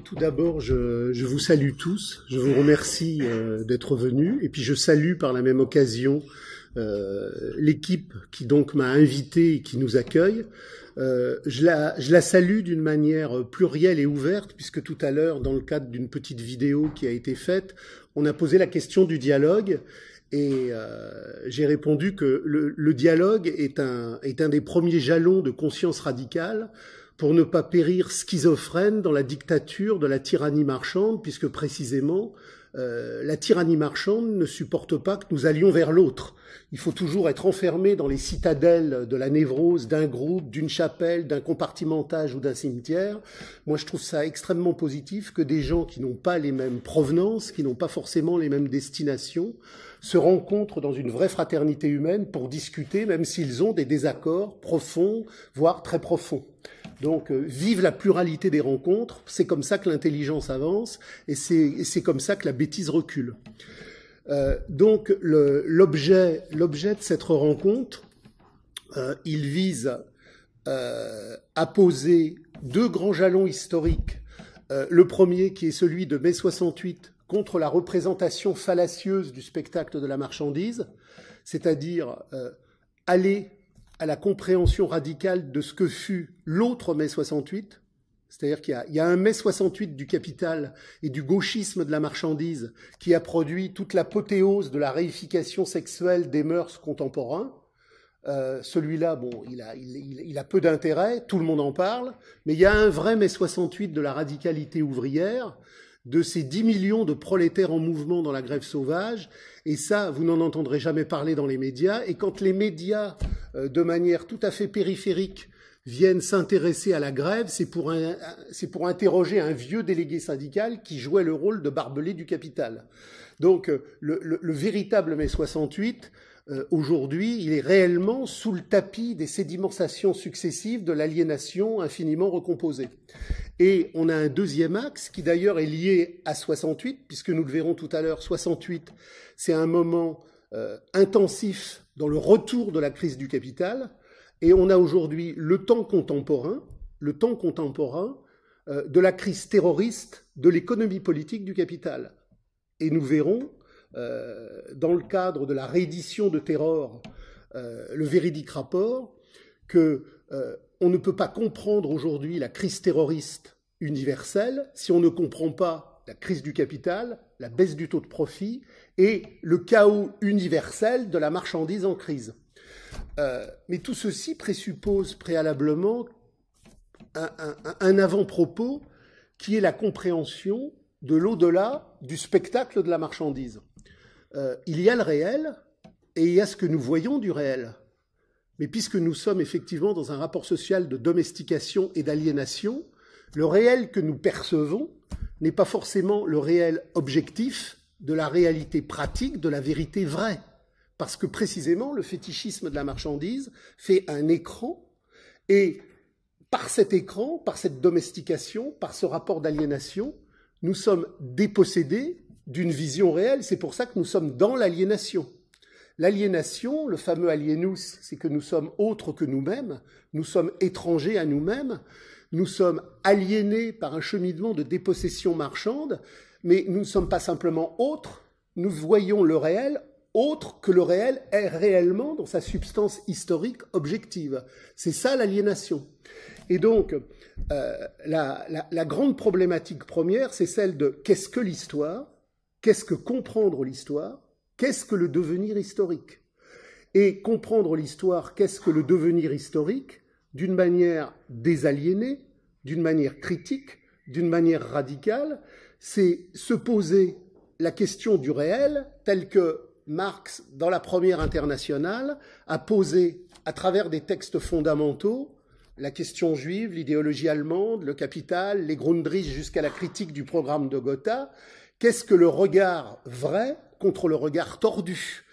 tout d'abord, je, vous salue tous. Je vous remercie euh, d'être venus. Et puis, je salue par la même occasion l'équipe qui donc m'a invité et qui nous accueille. Euh, je, la, je la salue d'une manière plurielle et ouverte, puisque tout à l'heure, dans le cadre d'une petite vidéo qui a été faite, on a posé la question du dialogue. Et j'ai répondu que le, le dialogue est un, est un des premiers jalons de conscience radicale pour ne pas périr schizophrène dans la dictature de la tyrannie marchande, puisque précisément euh, la tyrannie marchande ne supporte pas que nous allions vers l'autre. Il faut toujours être enfermé dans les citadelles de la névrose d'un groupe, d'une chapelle, d'un compartimentage ou d'un cimetière. Moi, je trouve ça extrêmement positif que des gens qui n'ont pas les mêmes provenances, qui n'ont pas forcément les mêmes destinations, se rencontrent dans une vraie fraternité humaine pour discuter, même s'ils ont des désaccords profonds, voire très profonds. Donc, euh, vive la pluralité des rencontres, c'est comme ça que l'intelligence avance, et c'est comme ça que la bêtise recule. Euh, donc, l'objet de cette rencontre, euh, il vise à poser deux grands jalons historiques. le premier, qui est celui de mai 68, contre la représentation fallacieuse du spectacle de la marchandise, c'est-à-dire aller à la compréhension radicale de ce que fut l'autre mai 68, c'est-à-dire qu'il y, a un mai 68 du capital et du gauchisme de la marchandise qui a produit toute l'apothéose de la réification sexuelle des mœurs contemporains. Euh, celui-là, bon, il a, il a peu d'intérêt, tout le monde en parle, mais il y a un vrai mai 68 de la radicalité ouvrière de ces 10 millions de prolétaires en mouvement dans la grève sauvage. Et ça, vous n'en entendrez jamais parler dans les médias. Et quand les médias, euh, de manière tout à fait périphérique, viennent s'intéresser à la grève, c'est pour, interroger un vieux délégué syndical qui jouait le rôle de barbelé du capital. Donc euh, le, le véritable mai 68, euh, aujourd'hui, il est réellement sous le tapis des sédimentations successives de l'aliénation infiniment recomposée. Et on a un deuxième axe qui d'ailleurs est lié à 68, puisque nous le verrons tout à l'heure, 68, c'est un moment euh, intensif dans le retour de la crise du capital, et on a aujourd'hui le temps contemporain, le temps contemporain euh, de la crise terroriste de l'économie politique du capital. Et nous verrons dans le cadre de la réédition de Terror, euh, le véridique rapport, que euh, on ne peut pas comprendre aujourd'hui la crise terroriste universelle si on ne comprend pas la crise du capital, la baisse du taux de profit et le chaos universel de la marchandise en crise. mais tout ceci présuppose préalablement un avant-propos qui est la compréhension de l'au-delà du spectacle de la marchandise. Euh, il y a le réel et il y a ce que nous voyons du réel. Mais puisque nous sommes effectivement dans un rapport social de domestication et d'aliénation, le réel que nous percevons n'est pas forcément le réel objectif de la réalité pratique, de la vérité vraie. Parce que précisément, le fétichisme de la marchandise fait un écran et par cet écran, par cette domestication, par ce rapport d'aliénation, nous sommes dépossédés d'une vision réelle. C'est pour ça que nous sommes dans l'aliénation. L'aliénation, le fameux alienus, c'est que nous sommes autres que nous-mêmes, nous sommes étrangers à nous-mêmes, nous sommes aliénés par un cheminement de dépossession marchande, mais nous ne sommes pas simplement autres, nous voyons le réel autre que le réel est réellement dans sa substance historique objective. C'est ça l'aliénation. Et donc, euh, la, la grande problématique première, c'est celle de qu'est-ce que l'histoire? Qu'est-ce que comprendre l'histoire? Qu'est-ce que le devenir historique? Et comprendre l'histoire, qu'est-ce que le devenir historique? D'une manière désaliénée, d'une manière critique, d'une manière radicale, c'est se poser la question du réel telle que Marx, dans la première internationale, a posé à travers des textes fondamentaux la question juive, l'idéologie allemande, le capital, les Grundrisse jusqu'à la critique du programme de Gotha, Qu'est-ce que le regard vrai contre le regard tordu?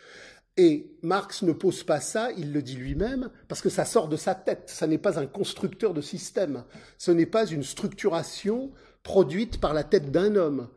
Et Marx ne pose pas ça, il le dit lui-même, parce que ça sort de sa tête. Ça n'est pas un constructeur de système. Ce n'est pas une structuration produite par la tête d'un homme.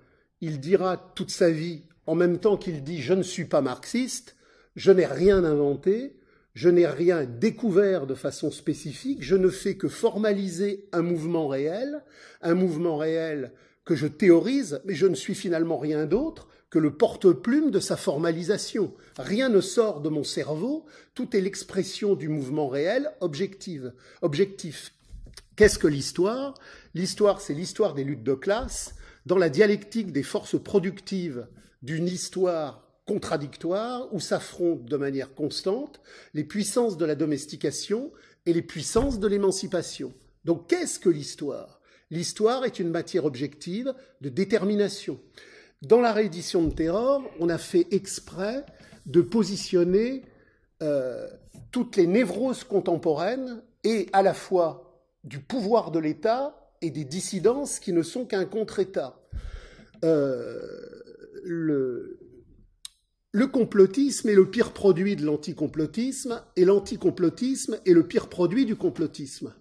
Il dira toute sa vie, en même temps qu'il dit je ne suis pas marxiste, je n'ai rien inventé, je n'ai rien découvert de façon spécifique, je ne fais que formaliser un mouvement réel, un mouvement réel que je théorise, mais je ne suis finalement rien d'autre que le porte-plume de sa formalisation. Rien ne sort de mon cerveau, tout est l'expression du mouvement réel objectif. objectif. Qu'est-ce que l'histoire? L'histoire, c'est l'histoire des luttes de classe, dans la dialectique des forces productives d'une histoire contradictoire où s'affrontent de manière constante les puissances de la domestication et les puissances de l'émancipation. Donc qu'est-ce que l'histoire? L'histoire est une matière objective de détermination. Dans la réédition de Terror, on a fait exprès de positionner euh, toutes les névroses contemporaines et à la fois du pouvoir de l'État et des dissidences qui ne sont qu'un contre-État. Euh, le, le complotisme est le pire produit de l'anticomplotisme et l'anticomplotisme est le pire produit du complotisme.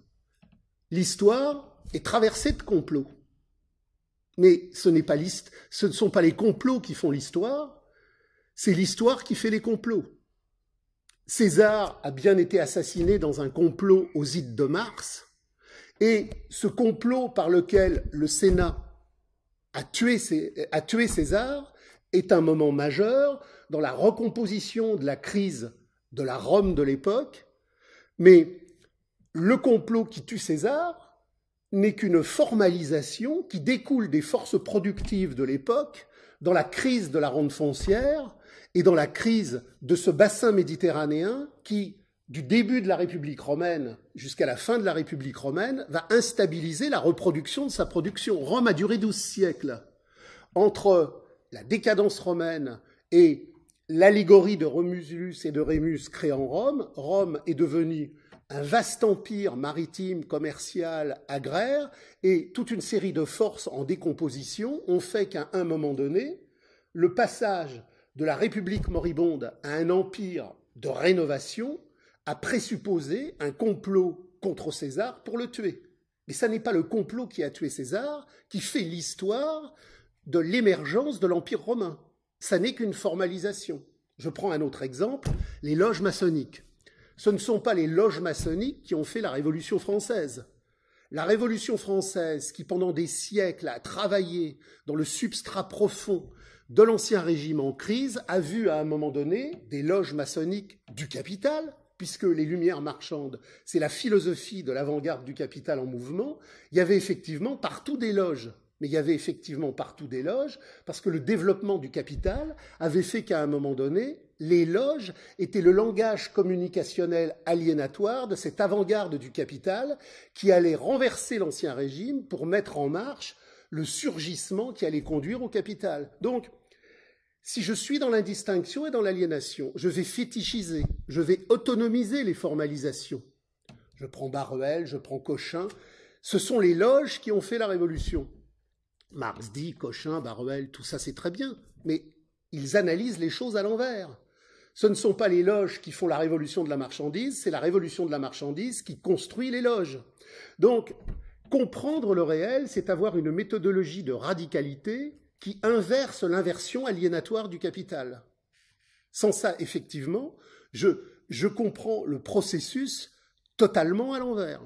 L'histoire est traversée de complots. Mais ce, n'est pas ce ne sont pas les complots qui font l'histoire, c'est l'histoire qui fait les complots. César a bien été assassiné dans un complot aux ides de Mars, et ce complot par lequel le Sénat a tué César est un moment majeur dans la recomposition de la crise de la Rome de l'époque, mais le complot qui tue César n'est qu'une formalisation qui découle des forces productives de l'époque dans la crise de la ronde foncière et dans la crise de ce bassin méditerranéen qui, du début de la République romaine jusqu'à la fin de la République romaine, va instabiliser la reproduction de sa production. Rome a duré douze siècles. Entre la décadence romaine et l'allégorie de Romulus et de Rémus en Rome, Rome est devenue un vaste empire maritime, commercial, agraire, et toute une série de forces en décomposition ont fait qu'à un moment donné, le passage de la République moribonde à un empire de rénovation a présupposé un complot contre César pour le tuer. Mais ce n'est pas le complot qui a tué César qui fait l'histoire de l'émergence de l'Empire romain. Ça n'est qu'une formalisation. Je prends un autre exemple, les loges maçonniques ce ne sont pas les loges maçonniques qui ont fait la Révolution française. La Révolution française, qui pendant des siècles a travaillé dans le substrat profond de l'ancien régime en crise, a vu à un moment donné des loges maçonniques du capital, puisque les Lumières marchandes, c'est la philosophie de l'avant-garde du capital en mouvement, il y avait effectivement partout des loges. Mais il y avait effectivement partout des loges, parce que le développement du capital avait fait qu'à un moment donné, les loges étaient le langage communicationnel aliénatoire de cette avant-garde du capital qui allait renverser l'ancien régime pour mettre en marche le surgissement qui allait conduire au capital. Donc, si je suis dans l'indistinction et dans l'aliénation, je vais fétichiser, je vais autonomiser les formalisations. Je prends Baruel, je prends Cochin. Ce sont les loges qui ont fait la révolution. Marx dit, Cochin, Baruel, tout ça c'est très bien, mais ils analysent les choses à l'envers. Ce ne sont pas les loges qui font la révolution de la marchandise, c'est la révolution de la marchandise qui construit les loges. Donc, comprendre le réel, c'est avoir une méthodologie de radicalité qui inverse l'inversion aliénatoire du capital. Sans ça, effectivement, je, comprends le processus totalement à l'envers.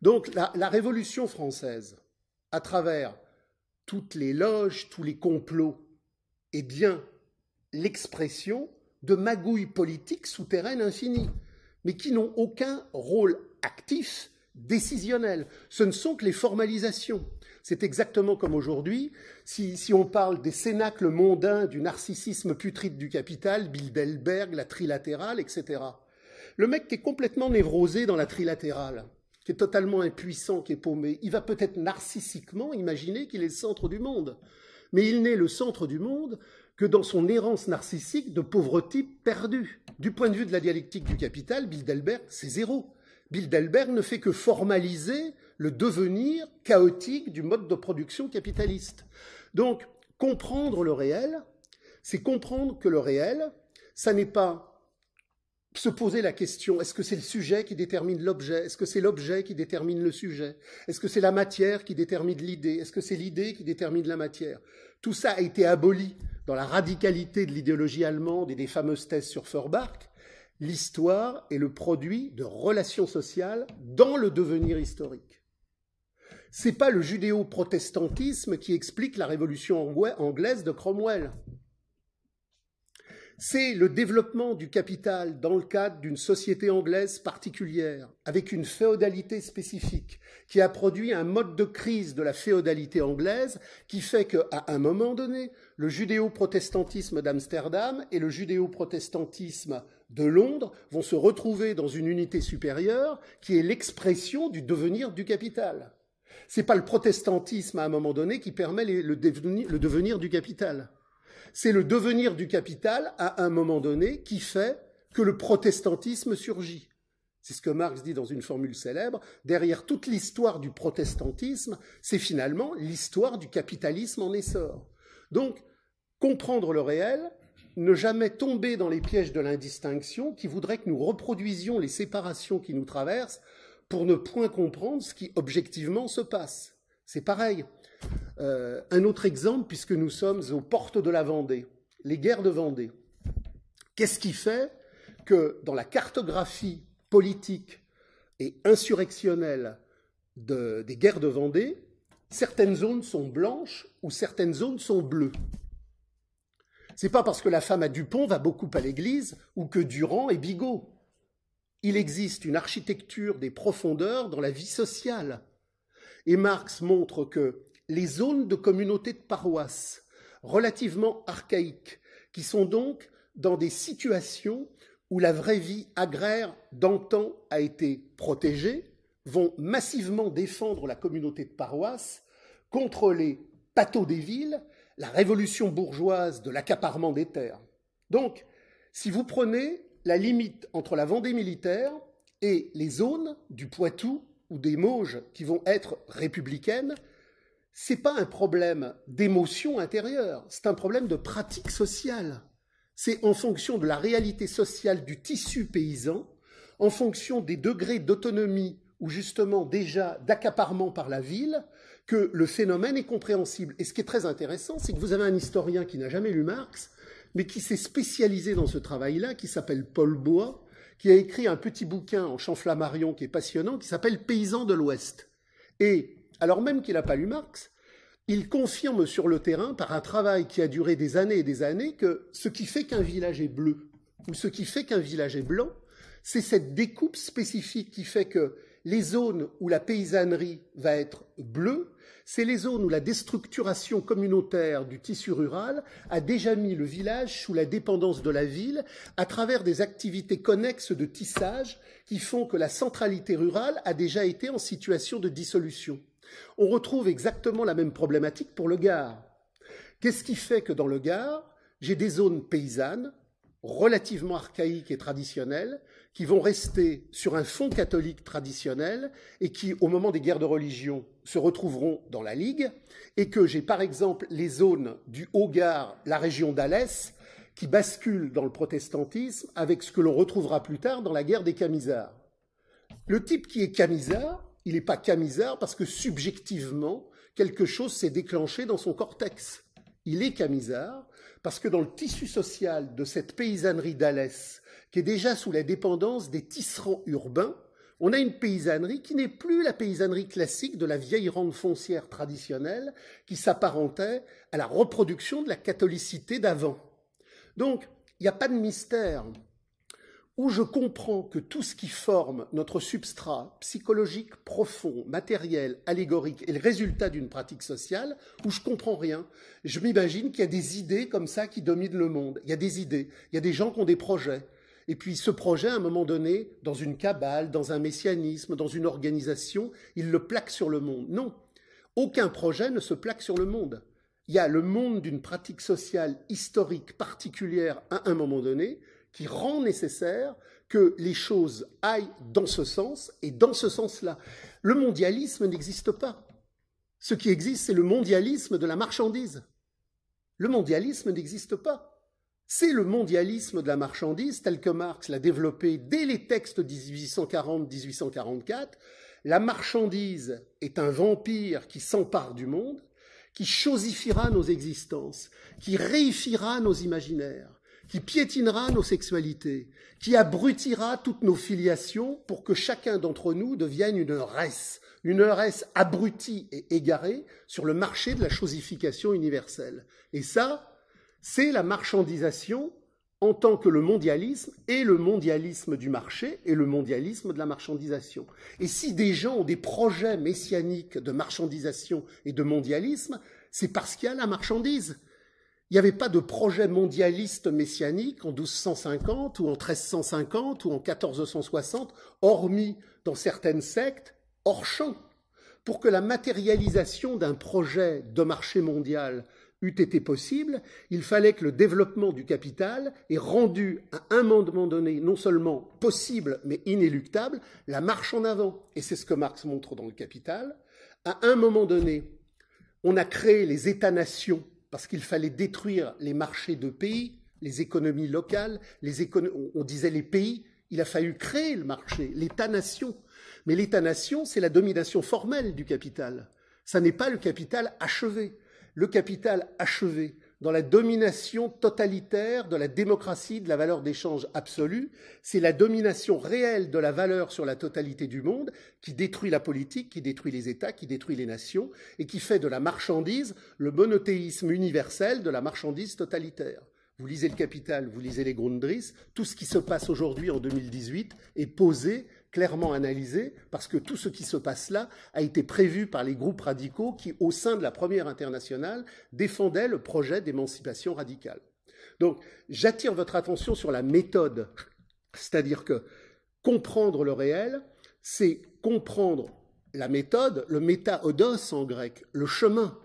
Donc la, la, Révolution française, à travers toutes les loges, tous les complots, est bien l'expression de magouilles politiques souterraines infinies, mais qui n'ont aucun rôle actif, décisionnel. Ce ne sont que les formalisations. C'est exactement comme aujourd'hui, si, si, on parle des cénacles mondains du narcissisme putride du capital, Bilderberg, la trilatérale, etc. Le mec qui est complètement névrosé dans la trilatérale, qui est totalement impuissant, qui est paumé, il va peut-être narcissiquement imaginer qu'il est le centre du monde. Mais il n'est le centre du monde que dans son errance narcissique de pauvre type perdu. Du point de vue de la dialectique du capital, Bilderberg, c'est zéro. Bilderberg ne fait que formaliser le devenir chaotique du mode de production capitaliste. Donc, comprendre le réel, c'est comprendre que le réel, ça n'est pas se poser la question, est-ce que c'est le sujet qui détermine l'objet? Est-ce que c'est l'objet qui détermine le sujet? Est-ce que c'est la matière qui détermine l'idée? Est-ce que c'est l'idée qui détermine la matière? Tout ça a été aboli dans la radicalité de l'idéologie allemande et des fameuses thèses sur Feuerbach. L'histoire est le produit de relations sociales dans le devenir historique. C'est pas le judéo-protestantisme qui explique la révolution anglaise de Cromwell. C'est le développement du capital dans le cadre d'une société anglaise particulière, avec une féodalité spécifique, qui a produit un mode de crise de la féodalité anglaise qui fait qu'à un moment donné, le judéo-protestantisme d'Amsterdam et le judéo-protestantisme de Londres vont se retrouver dans une unité supérieure qui est l'expression du devenir du capital. C'est pas le protestantisme à un moment donné qui permet le devenir du capital. C'est le devenir du capital à un moment donné qui fait que le protestantisme surgit. C'est ce que Marx dit dans une formule célèbre. Derrière toute l'histoire du protestantisme, c'est finalement l'histoire du capitalisme en essor. Donc, comprendre le réel, ne jamais tomber dans les pièges de l'indistinction qui voudraient que nous reproduisions les séparations qui nous traversent pour ne point comprendre ce qui objectivement se passe. C'est pareil. Euh, un autre exemple, puisque nous sommes aux portes de la Vendée, les guerres de Vendée. Qu'est-ce qui fait que dans la cartographie politique et insurrectionnelle des guerres de Vendée, certaines zones sont blanches ou certaines zones sont bleues? C'est pas parce que la femme à Dupont va beaucoup à l'église ou que Durand est bigot. Il existe une architecture des profondeurs dans la vie sociale. Et Marx montre que les zones de communautés de paroisses relativement archaïques, qui sont donc dans des situations où la vraie vie agraire d'antan a été protégée, vont massivement défendre la communauté de paroisses contre les pâteaux des villes, la révolution bourgeoise de l'accaparement des terres. Donc, si vous prenez la limite entre la Vendée militaire et les zones du Poitou ou des Mauges qui vont être républicaines, c'est pas un problème d'émotion intérieure, c'est un problème de pratique sociale. C'est en fonction de la réalité sociale du tissu paysan, en fonction des degrés d'autonomie ou justement déjà d'accaparement par la ville, que le phénomène est compréhensible. Et ce qui est très intéressant, c'est que vous avez un historien qui n'a jamais lu Marx, mais qui s'est spécialisé dans ce travail-là, qui s'appelle Paul Bois, qui a écrit un petit bouquin en chanflammarion qui est passionnant, qui s'appelle Paysans de l'Ouest. Et alors même qu'il n'a pas lu Marx, il confirme sur le terrain, par un travail qui a duré des années et des années, que ce qui fait qu'un village est bleu, ou ce qui fait qu'un village est blanc, c'est cette découpe spécifique qui fait que les zones où la paysannerie va être bleue, c'est les zones où la déstructuration communautaire du tissu rural a déjà mis le village sous la dépendance de la ville à travers des activités connexes de tissage qui font que la centralité rurale a déjà été en situation de dissolution. On retrouve exactement la même problématique pour le Gard. Qu'est-ce qui fait que dans le Gard, j'ai des zones paysannes relativement archaïques et traditionnelles qui vont rester sur un fond catholique traditionnel et qui, au moment des guerres de religion, se retrouveront dans la Ligue, et que j'ai par exemple les zones du Haut-Gard, la région d'Alès, qui basculent dans le protestantisme avec ce que l'on retrouvera plus tard dans la guerre des Camisards. Le type qui est camisard, il n'est pas camisard parce que subjectivement, quelque chose s'est déclenché dans son cortex. Il est camisard parce que dans le tissu social de cette paysannerie d'Alès, qui est déjà sous la dépendance des tisserands urbains, on a une paysannerie qui n'est plus la paysannerie classique de la vieille rente foncière traditionnelle qui s'apparentait à la reproduction de la catholicité d'avant. Donc, il n'y a pas de mystère où je comprends que tout ce qui forme notre substrat psychologique profond, matériel, allégorique est le résultat d'une pratique sociale, où je comprends rien. Je m'imagine qu'il y a des idées comme ça qui dominent le monde. Il y a des idées, il y a des gens qui ont des projets. Et puis ce projet, à un moment donné, dans une cabale, dans un messianisme, dans une organisation, il le plaque sur le monde. Non, aucun projet ne se plaque sur le monde. Il y a le monde d'une pratique sociale historique particulière à un moment donné, qui rend nécessaire que les choses aillent dans ce sens et dans ce sens-là. Le mondialisme n'existe pas. Ce qui existe, c'est le mondialisme de la marchandise. Le mondialisme n'existe pas. c'est le mondialisme de la marchandise tel que Marx l'a développé dès les textes de 1840-1844. La marchandise est un vampire qui s'empare du monde, qui chosifiera nos existences, qui réifiera nos imaginaires, qui piétinera nos sexualités, qui abrutira toutes nos filiations pour que chacun d'entre nous devienne une res, une res abrutie et égarée sur le marché de la chosification universelle. Et ça, c'est la marchandisation en tant que le mondialisme et le mondialisme du marché et le mondialisme de la marchandisation. Et si des gens ont des projets messianiques de marchandisation et de mondialisme, c'est parce qu'il y a la marchandise. Il n'y avait pas de projet mondialiste messianique en 1250 ou en 1350 ou en 1460, hormis dans certaines sectes, hors champ. Pour que la matérialisation d'un projet de marché mondial eût été possible, il fallait que le développement du capital ait rendu à un moment donné non seulement possible mais inéluctable la marche en avant. Et c'est ce que Marx montre dans le Capital. À un moment donné, on a créé les États-nations parce qu'il fallait détruire les marchés de pays, les économies locales, les on disait les pays, il a fallu créer le marché, l'État-nation. Mais l'État-nation, c'est la domination formelle du capital. Ça n'est pas le capital achevé le capital achevé dans la domination totalitaire de la démocratie de la valeur d'échange absolue, c'est la domination réelle de la valeur sur la totalité du monde qui détruit la politique, qui détruit les États, qui détruit les nations et qui fait de la marchandise le monothéisme universel de la marchandise totalitaire. Vous lisez le Capital, vous lisez les Grundrisse, tout ce qui se passe aujourd'hui en 2018 est posé clairement analysé, parce que tout ce qui se passe là a été prévu par les groupes radicaux qui, au sein de la première internationale, défendaient le projet d'émancipation radicale. Donc, j'attire votre attention sur la méthode, c'est-à-dire que comprendre le réel, c'est comprendre la méthode, le méta-odos en grec, le chemin.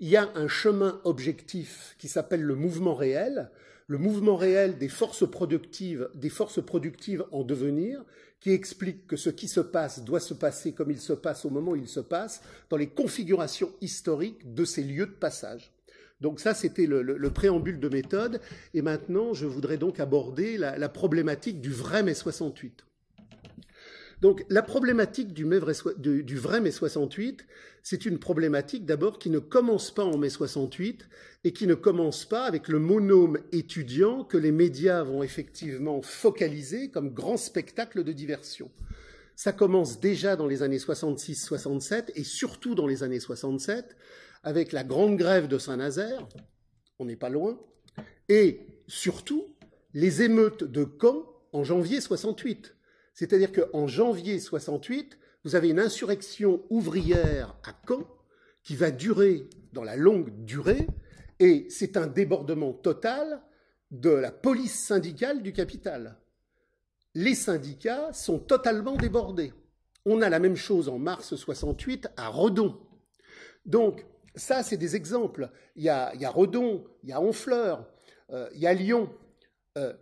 Il y a un chemin objectif qui s'appelle le mouvement réel, le mouvement réel des forces productives, des forces productives en devenir, qui explique que ce qui se passe doit se passer comme il se passe au moment où il se passe, dans les configurations historiques de ces lieux de passage. Donc ça, c'était le, préambule de méthode. Et maintenant, je voudrais donc aborder la, la problématique du vrai mai 68. Donc la problématique du, vrai mai 68, c'est une problématique d'abord qui ne commence pas en mai 68 et qui ne commence pas avec le monôme étudiant que les médias vont effectivement focaliser comme grand spectacle de diversion. Ça commence déjà dans les années 66-67 et surtout dans les années 67 avec la grande grève de Saint-Nazaire, on n'est pas loin, et surtout les émeutes de Caen en janvier 68. C'est-à-dire qu'en janvier 68, vous avez une insurrection ouvrière à Caen qui va durer dans la longue durée, et c'est un débordement total de la police syndicale du capital. Les syndicats sont totalement débordés. On a la même chose en mars 68 à Redon. Donc, ça, c'est des exemples. Il y, a, Redon, il y a Honfleur, euh, il y a Lyon. Euh,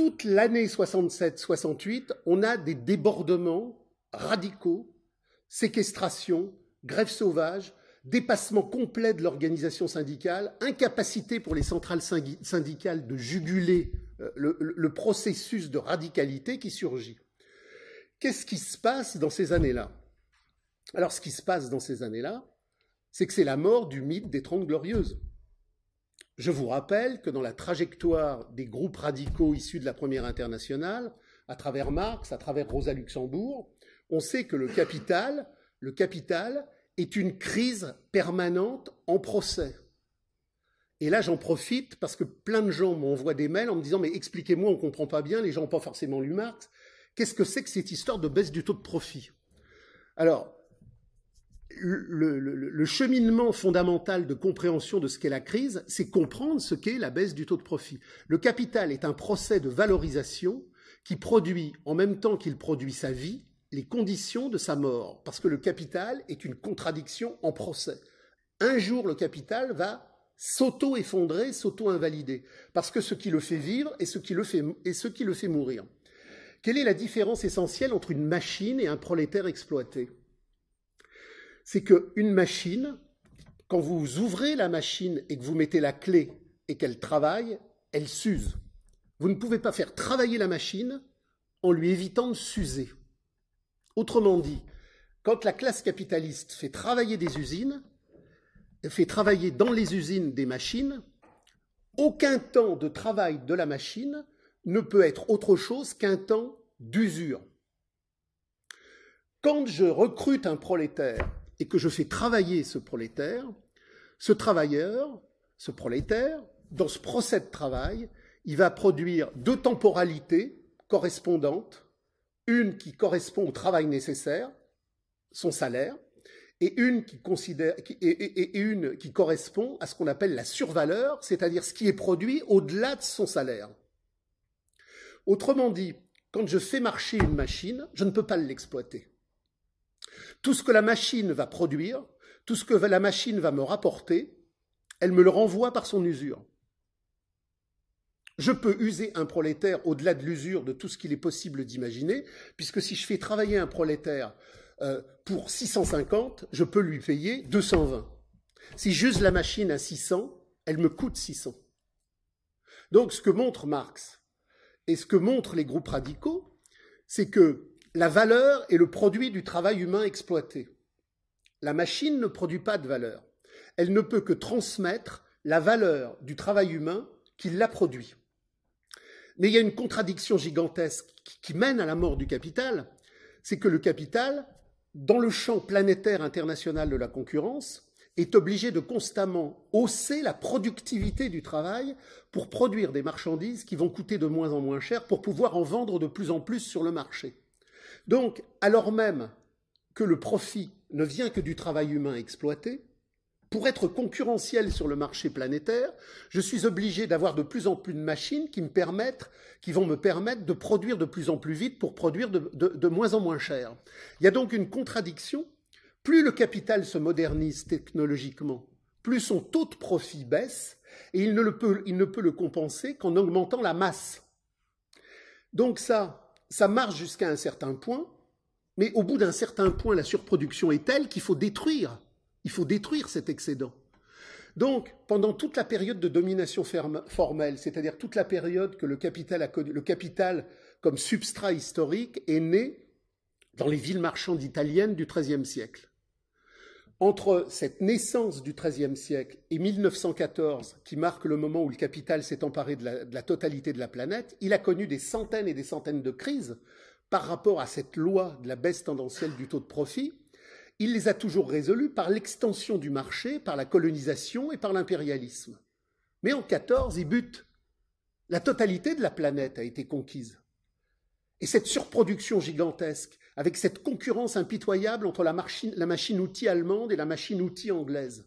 toute l'année 67-68, on a des débordements radicaux, séquestration, grève sauvage, dépassement complet de l'organisation syndicale, incapacité pour les centrales syndicales de juguler euh, le, processus de radicalité qui surgit. Qu'est-ce qui se passe dans ces années-là? Alors ce qui se passe dans ces années-là, c'est que c'est la mort du mythe des Trente Glorieuses. Je vous rappelle que dans la trajectoire des groupes radicaux issus de la Première Internationale, à travers Marx, à travers Rosa Luxembourg, on sait que le capital, est une crise permanente en procès. Et là, j'en profite parce que plein de gens m'envoient des mails en me disant Mais expliquez-moi, on ne comprend pas bien, les gens n'ont pas forcément lu Marx. Qu'est-ce que c'est que cette histoire de baisse du taux de profit? Alors, le, cheminement fondamental de compréhension de ce qu'est la crise, c'est comprendre ce qu'est la baisse du taux de profit. Le capital est un procès de valorisation qui produit, en même temps qu'il produit sa vie, les conditions de sa mort, parce que le capital est une contradiction en procès. Un jour, le capital va s'auto-effondrer, s'auto-invalider, parce que ce qui le fait vivre est ce qui le fait, est ce qui le fait mourir. Quelle est la différence essentielle entre une machine et un prolétaire exploité? C'est qu'une machine, quand vous ouvrez la machine et que vous mettez la clé et qu'elle travaille, elle s'use. Vous ne pouvez pas faire travailler la machine en lui évitant de s'user. Autrement dit, quand la classe capitaliste fait travailler des usines, fait travailler dans les usines des machines, aucun temps de travail de la machine ne peut être autre chose qu'un temps d'usure. Quand je recrute un prolétaire et que je fais travailler ce prolétaire, ce travailleur, ce prolétaire, dans ce procès de travail, il va produire deux temporalités correspondantes, une qui correspond au travail nécessaire, son salaire, et une qui, correspond à ce qu'on appelle la survaleur, c'est-à-dire ce qui est produit au-delà de son salaire. Autrement dit, quand je fais marcher une machine, je ne peux pas l'exploiter. Tout ce que la machine va produire, tout ce que la machine va me rapporter, elle me le renvoie par son usure. Je peux user un prolétaire au-delà de l'usure de tout ce qu'il est possible d'imaginer, puisque si je fais travailler un prolétaire euh, pour 650, je peux lui payer 220. Si j'use la machine à 600, elle me coûte 600. Donc ce que montre Marx et ce que montrent les groupes radicaux, c'est que la valeur est le produit du travail humain exploité. La machine ne produit pas de valeur. Elle ne peut que transmettre la valeur du travail humain qui l'a produit. Mais il y a une contradiction gigantesque qui mène à la mort du capital, c'est que le capital dans le champ planétaire international de la concurrence, est obligé de constamment hausser la productivité du travail pour produire des marchandises qui vont coûter de moins en moins cher pour pouvoir en vendre de plus en plus sur le marché. Donc, alors même que le profit ne vient que du travail humain exploité, pour être concurrentiel sur le marché planétaire, je suis obligé d'avoir de plus en plus de machines qui me permettent, qui vont me permettre de produire de plus en plus vite pour produire de, moins en moins cher. Il y a donc une contradiction. Plus le capital se modernise technologiquement, plus son taux de profit baisse et il ne peut le compenser qu'en augmentant la masse. Donc ça, ça marche jusqu'à un certain point, mais au bout d'un certain point, la surproduction est telle qu'il faut détruire il faut détruire cet excédent. Donc, pendant toute la période de domination formelle, c'est-à-dire toute la période que le capital a connu, le capital comme substrat historique est né dans les villes marchandes italiennes du XIIIe siècle. Entre cette naissance du XIIIe siècle et 1914, qui marque le moment où le capital s'est emparé de la, totalité de la planète, il a connu des centaines et des centaines de crises par rapport à cette loi de la baisse tendancielle du taux de profit, il les a toujours résolus par l'extension du marché, par la colonisation et par l'impérialisme. Mais en 14, il bute. La totalité de la planète a été conquise. Et cette surproduction gigantesque, avec cette concurrence impitoyable entre la machine-outil allemande et la machine-outil anglaise,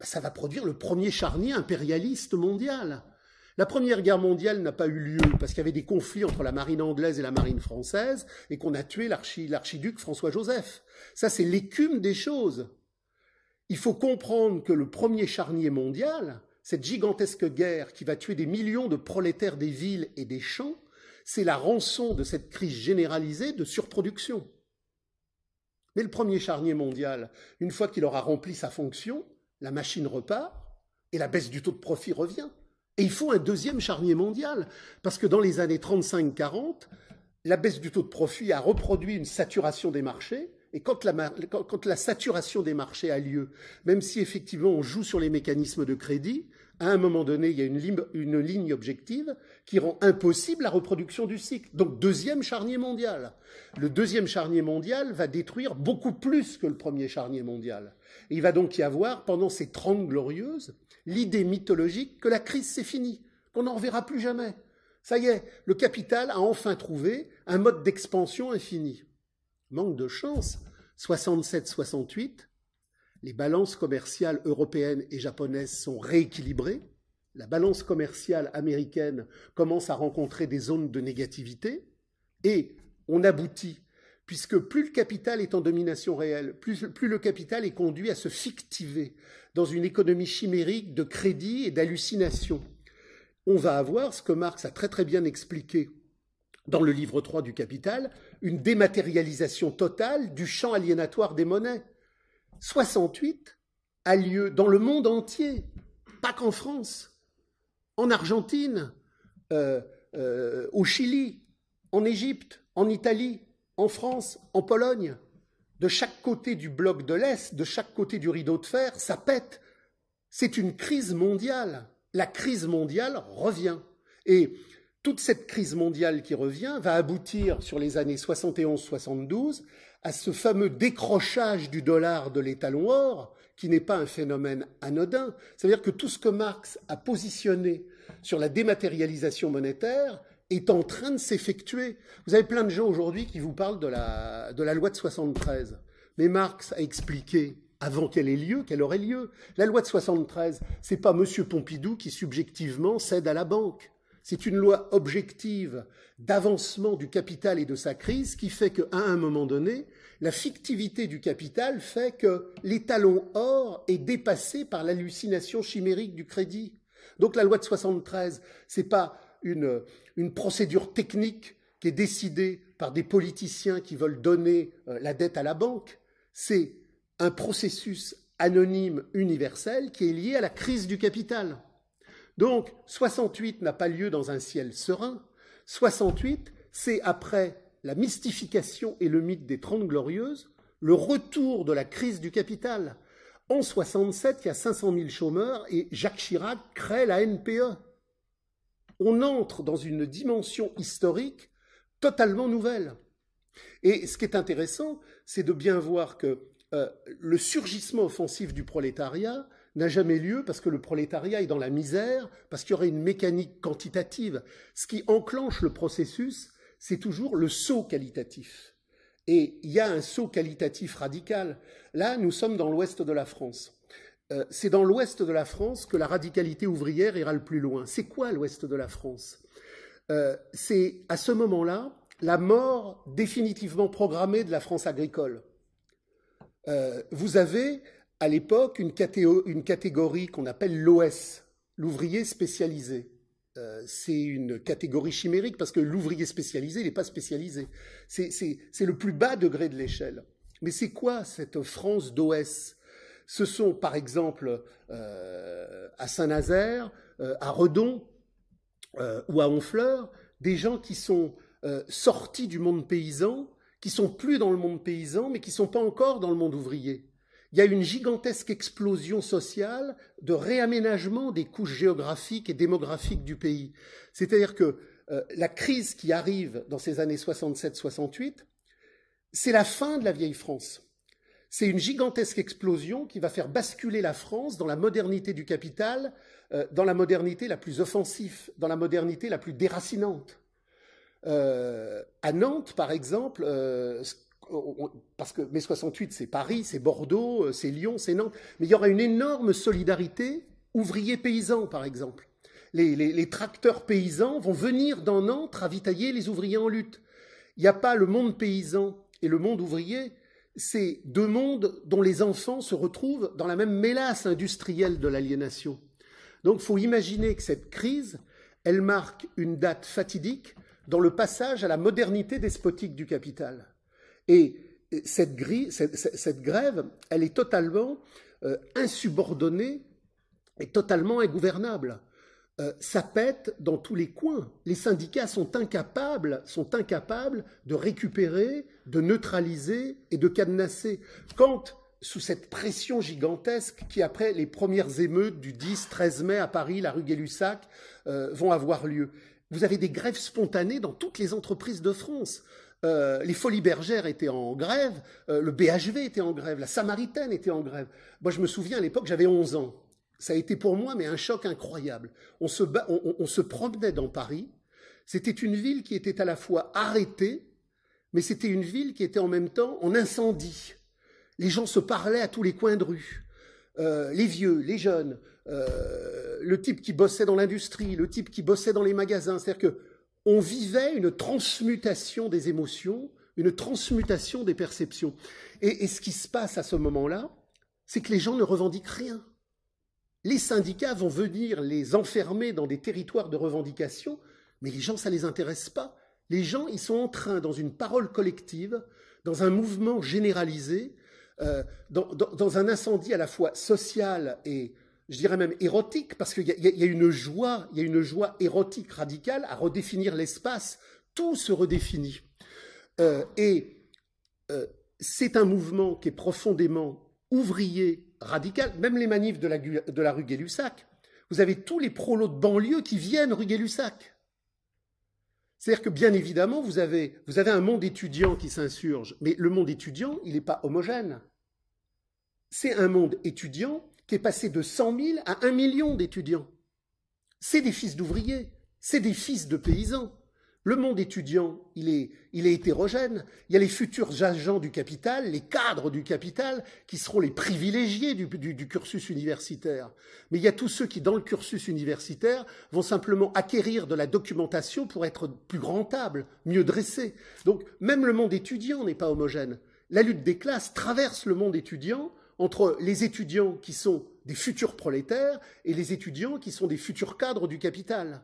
bah, ça va produire le premier charnier impérialiste mondial. La Première Guerre mondiale n'a pas eu lieu parce qu'il y avait des conflits entre la marine anglaise et la marine française et qu'on a tué l'archiduc François-Joseph. Ça, c'est l'écume des choses. Il faut comprendre que le premier charnier mondial, cette gigantesque guerre qui va tuer des millions de prolétaires des villes et des champs, c'est la rançon de cette crise généralisée de surproduction. Mais le premier charnier mondial, une fois qu'il aura rempli sa fonction, la machine repart et la baisse du taux de profit revient. Et il faut un deuxième charnier mondial, parce que dans les années 35-40, la baisse du taux de profit a reproduit une saturation des marchés, et quand la, saturation des marchés a lieu, même si effectivement on joue sur les mécanismes de crédit, à un moment donné, il y a une ligne, objective qui rend impossible la reproduction du cycle. Donc deuxième charnier mondial. Le deuxième charnier mondial va détruire beaucoup plus que le premier charnier mondial. Il va donc y avoir, pendant ces trente glorieuses, l'idée mythologique que la crise c'est fini, qu'on n'en reverra plus jamais. Ça y est, le capital a enfin trouvé un mode d'expansion infini. Manque de chance, 67-68, les balances commerciales européennes et japonaises sont rééquilibrées. La balance commerciale américaine commence à rencontrer des zones de négativité et on aboutit, puisque plus le capital est en domination réelle, plus, le capital est conduit à se fictiver, dans une économie chimérique de crédit et d'hallucination. On va avoir ce que Marx a très très bien expliqué dans le livre 3 du Capital, une dématérialisation totale du champ aliénatoire des monnaies. 68 a lieu dans le monde entier, pas qu'en France. en Argentine, au Chili, en Égypte, en Italie, en France, en Pologne, de chaque côté du bloc de l'Est, de chaque côté du rideau de fer, ça pète. C'est une crise mondiale. La crise mondiale revient. Et toute cette crise mondiale qui revient va aboutir sur les années 71-72 à ce fameux décrochage du dollar de l'étalon or, qui n'est pas un phénomène anodin. C'est-à-dire que tout ce que Marx a positionné sur la dématérialisation monétaire est en train de s'effectuer. Vous avez plein de gens aujourd'hui qui vous parlent de la, loi de 73. Mais Marx a expliqué avant qu'elle ait lieu, qu'elle aurait lieu. La loi de 73, c'est pas Monsieur Pompidou qui subjectivement cède à la banque. C'est une loi objective d'avancement du capital et de sa crise qui fait qu'à un moment donné, la fictivité du capital fait que l'étalon or est dépassé par l'hallucination chimérique du crédit. Donc la loi de 73, c'est pas une, une procédure technique qui est décidée par des politiciens qui veulent donner euh, la dette à la banque, c'est un processus anonyme universel qui est lié à la crise du capital. Donc 68 n'a pas lieu dans un ciel serein, 68 c'est après la mystification et le mythe des Trente Glorieuses, le retour de la crise du capital. En 67, il y a 500 000 chômeurs et Jacques Chirac crée la NPE on entre dans une dimension historique totalement nouvelle. Et ce qui est intéressant, c'est de bien voir que euh, le surgissement offensif du prolétariat n'a jamais lieu parce que le prolétariat est dans la misère, parce qu'il y aurait une mécanique quantitative. Ce qui enclenche le processus, c'est toujours le saut qualitatif. Et il y a un saut qualitatif radical. Là, nous sommes dans l'ouest de la France. Euh, c'est dans l'ouest de la France que la radicalité ouvrière ira le plus loin. C'est quoi l'ouest de la France? Euh, C'est à ce moment-là la mort définitivement programmée de la France agricole. Euh, vous avez à l'époque une, catégorie qu'on appelle l'OS, l'ouvrier spécialisé. C'est une catégorie chimérique parce que l'ouvrier spécialisé, n'est pas spécialisé. C'est le plus bas degré de l'échelle. Mais c'est quoi cette France d'OS ce sont par exemple euh, à Saint-Nazaire, euh, à Redon euh, ou à Honfleur, des gens qui sont sortis du monde paysan, qui sont plus dans le monde paysan, mais qui sont pas encore dans le monde ouvrier. Il y a une gigantesque explosion sociale de réaménagement des couches géographiques et démographiques du pays. C'est-à-dire que la crise qui arrive dans ces années 67-68, c'est la fin de la vieille France. C'est une gigantesque explosion qui va faire basculer la France dans la modernité du capital, euh, dans la modernité la plus offensive, dans la modernité la plus déracinante. Euh, à Nantes, par exemple, euh, parce que mai 68, c'est Paris, c'est Bordeaux, c'est Lyon, c'est Nantes, mais il y aura une énorme solidarité ouvriers-paysans, par exemple. Les, les, tracteurs paysans vont venir dans Nantes ravitailler les ouvriers en lutte. Il n'y a pas le monde paysan et le monde ouvrier c'est deux mondes dont les enfants se retrouvent dans la même mélasse industrielle de l'aliénation. Donc il faut imaginer que cette crise, elle marque une date fatidique dans le passage à la modernité despotique du capital. Et cette, grève, elle est totalement euh, insubordonnée et totalement ingouvernable. Euh, ça pète dans tous les coins. Les syndicats sont incapables, sont incapables de récupérer, de neutraliser et de cadenasser. Quand, sous cette pression gigantesque qui, après les premières émeutes du 10-13 mai à Paris, la rue Gay-Lussac, euh, vont avoir lieu, vous avez des grèves spontanées dans toutes les entreprises de France. Euh, les Folies Bergères étaient en grève, le BHV était en grève, la Samaritaine était en grève. Moi, je me souviens à l'époque, j'avais 11 ans ça a été pour moi mais un choc incroyable. On se, on, se promenait dans Paris. C'était une ville qui était à la fois arrêtée, mais c'était une ville qui était en même temps en incendie. Les gens se parlaient à tous les coins de rue. Euh, les vieux, les jeunes, euh, le type qui bossait dans l'industrie, le type qui bossait dans les magasins. C'est-à-dire que on vivait une transmutation des émotions, une transmutation des perceptions. et ce qui se passe à ce moment-là, c'est que les gens ne revendiquent rien les syndicats vont venir les enfermer dans des territoires de revendication, mais les gens, ça ne les intéresse pas. Les gens, ils sont en train, dans une parole collective, dans un mouvement généralisé, euh, dans, un incendie à la fois social et, je dirais même érotique, parce qu'il y, a une joie, il y a une joie érotique radicale à redéfinir l'espace. Tout se redéfinit. Euh, et euh, c'est un mouvement qui est profondément ouvrier, radical. Même les manifs de la, rue Gay-Lussac, vous avez tous les prolos de banlieue qui viennent rue Gay-Lussac. C'est-à-dire que bien évidemment, vous avez un monde étudiant qui s'insurge, mais le monde étudiant, il n'est pas homogène. C'est un monde étudiant qui est passé de 100 000 à 1 million d'étudiants. C'est des fils d'ouvriers, c'est des fils de paysans. Le monde étudiant, il est, hétérogène. Il y a les futurs agents du capital, les cadres du capital, qui seront les privilégiés du, du, cursus universitaire. Mais il y a tous ceux qui, dans le cursus universitaire, vont simplement acquérir de la documentation pour être plus rentables, mieux dressés. Donc, même le monde étudiant n'est pas homogène. La lutte des classes traverse le monde étudiant entre les étudiants qui sont des futurs prolétaires et les étudiants qui sont des futurs cadres du capital.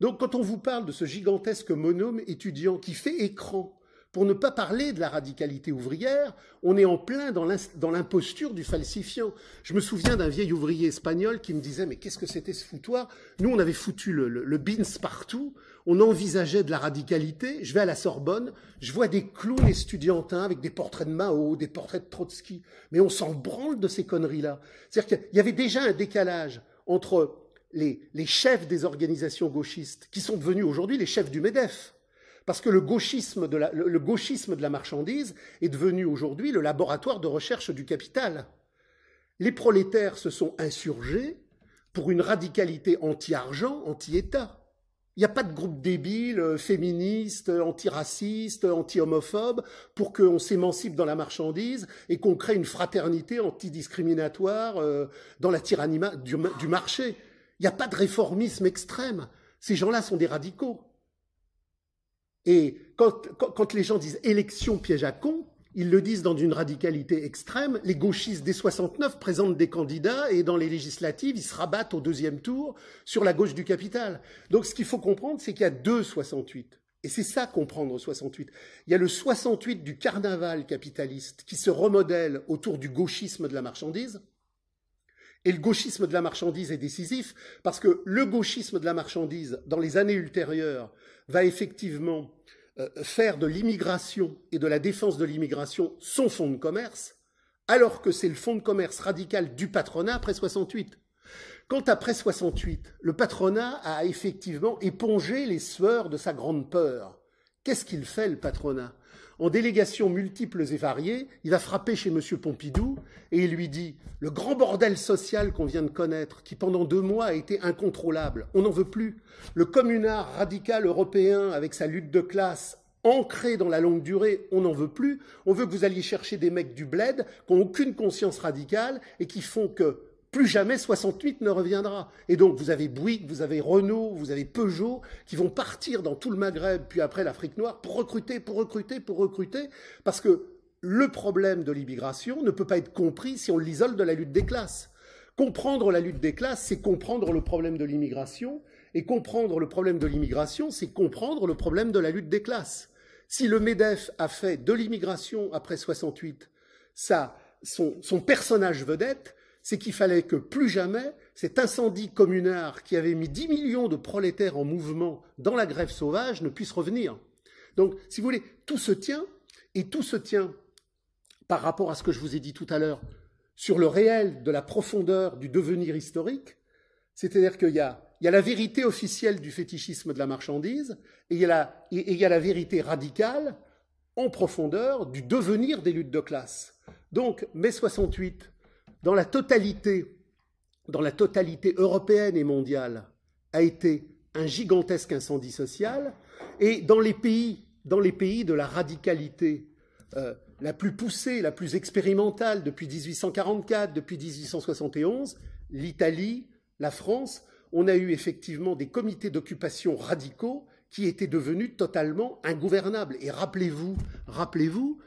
Donc quand on vous parle de ce gigantesque monome étudiant qui fait écran, pour ne pas parler de la radicalité ouvrière, on est en plein dans l'imposture du falsifiant. Je me souviens d'un vieil ouvrier espagnol qui me disait mais qu'est-ce que c'était ce foutoir? Nous on avait foutu le, le, bins partout, on envisageait de la radicalité. Je vais à la Sorbonne, je vois des clowns estudiantins avec des portraits de Mao, des portraits de Trotsky, mais on s'en branle de ces conneries-là. C'est-à-dire qu'il y avait déjà un décalage entre les, chefs des organisations gauchistes, qui sont devenus aujourd'hui les chefs du MEDEF. Parce que le gauchisme, de la, le gauchisme de la marchandise est devenu aujourd'hui le laboratoire de recherche du capital. Les prolétaires se sont insurgés pour une radicalité anti-argent, anti-État. Il n'y a pas de groupe débile, euh, féministe, antiraciste, anti-homophobe pour qu'on s'émancipe dans la marchandise et qu'on crée une fraternité antidiscriminatoire euh, dans la tyrannie du marché. Il n'y a pas de réformisme extrême. Ces gens-là sont des radicaux. Et quand, les gens disent élection piège à con, ils le disent dans une radicalité extrême. Les gauchistes des 69 présentent des candidats et dans les législatives, ils se rabattent au deuxième tour sur la gauche du capital. Donc ce qu'il faut comprendre, c'est qu'il y a deux 68. Et c'est ça comprendre 68. Il y a le 68 du carnaval capitaliste qui se remodèle autour du gauchisme de la marchandise, et le gauchisme de la marchandise est décisif parce que le gauchisme de la marchandise, dans les années ultérieures, va effectivement faire de l'immigration et de la défense de l'immigration son fonds de commerce, alors que c'est le fonds de commerce radical du patronat après 68. Quand après 68, le patronat a effectivement épongé les sueurs de sa grande peur, qu'est-ce qu'il fait le patronat? En délégations multiples et variées, il va frapper chez M. Pompidou et il lui dit Le grand bordel social qu'on vient de connaître, qui pendant deux mois a été incontrôlable, on n'en veut plus. Le communard radical européen avec sa lutte de classe ancrée dans la longue durée, on n'en veut plus. On veut que vous alliez chercher des mecs du bled qui n'ont aucune conscience radicale et qui font que plus jamais 68 ne reviendra. Et donc vous avez Bouygues, vous avez Renault, vous avez Peugeot qui vont partir dans tout le Maghreb, puis après l'Afrique noire, pour recruter, pour recruter, pour recruter, parce que le problème de l'immigration ne peut pas être compris si on l'isole de la lutte des classes. Comprendre la lutte des classes, c'est comprendre le problème de l'immigration, et comprendre le problème de l'immigration, c'est comprendre le problème de la lutte des classes. Si le MEDEF a fait de l'immigration après 68 ça, son, son personnage vedette, c'est qu'il fallait que plus jamais cet incendie communard qui avait mis 10 millions de prolétaires en mouvement dans la grève sauvage ne puisse revenir. Donc, si vous voulez, tout se tient, et tout se tient par rapport à ce que je vous ai dit tout à l'heure, sur le réel de la profondeur du devenir historique, c'est-à-dire qu'il y a, la vérité officielle du fétichisme de la marchandise, et il y a la, et il y a la vérité radicale en profondeur du devenir des luttes de classe. Donc, mai 68, dans la totalité, dans la totalité européenne et mondiale, a été un gigantesque incendie social, et dans les pays, dans les pays de la radicalité euh, la plus poussée, la plus expérimentale depuis 1844, depuis 1871, l'Italie, la France, on a eu effectivement des comités d'occupation radicaux qui étaient devenus totalement ingouvernables. Et rappelez-vous, rappelez-vous,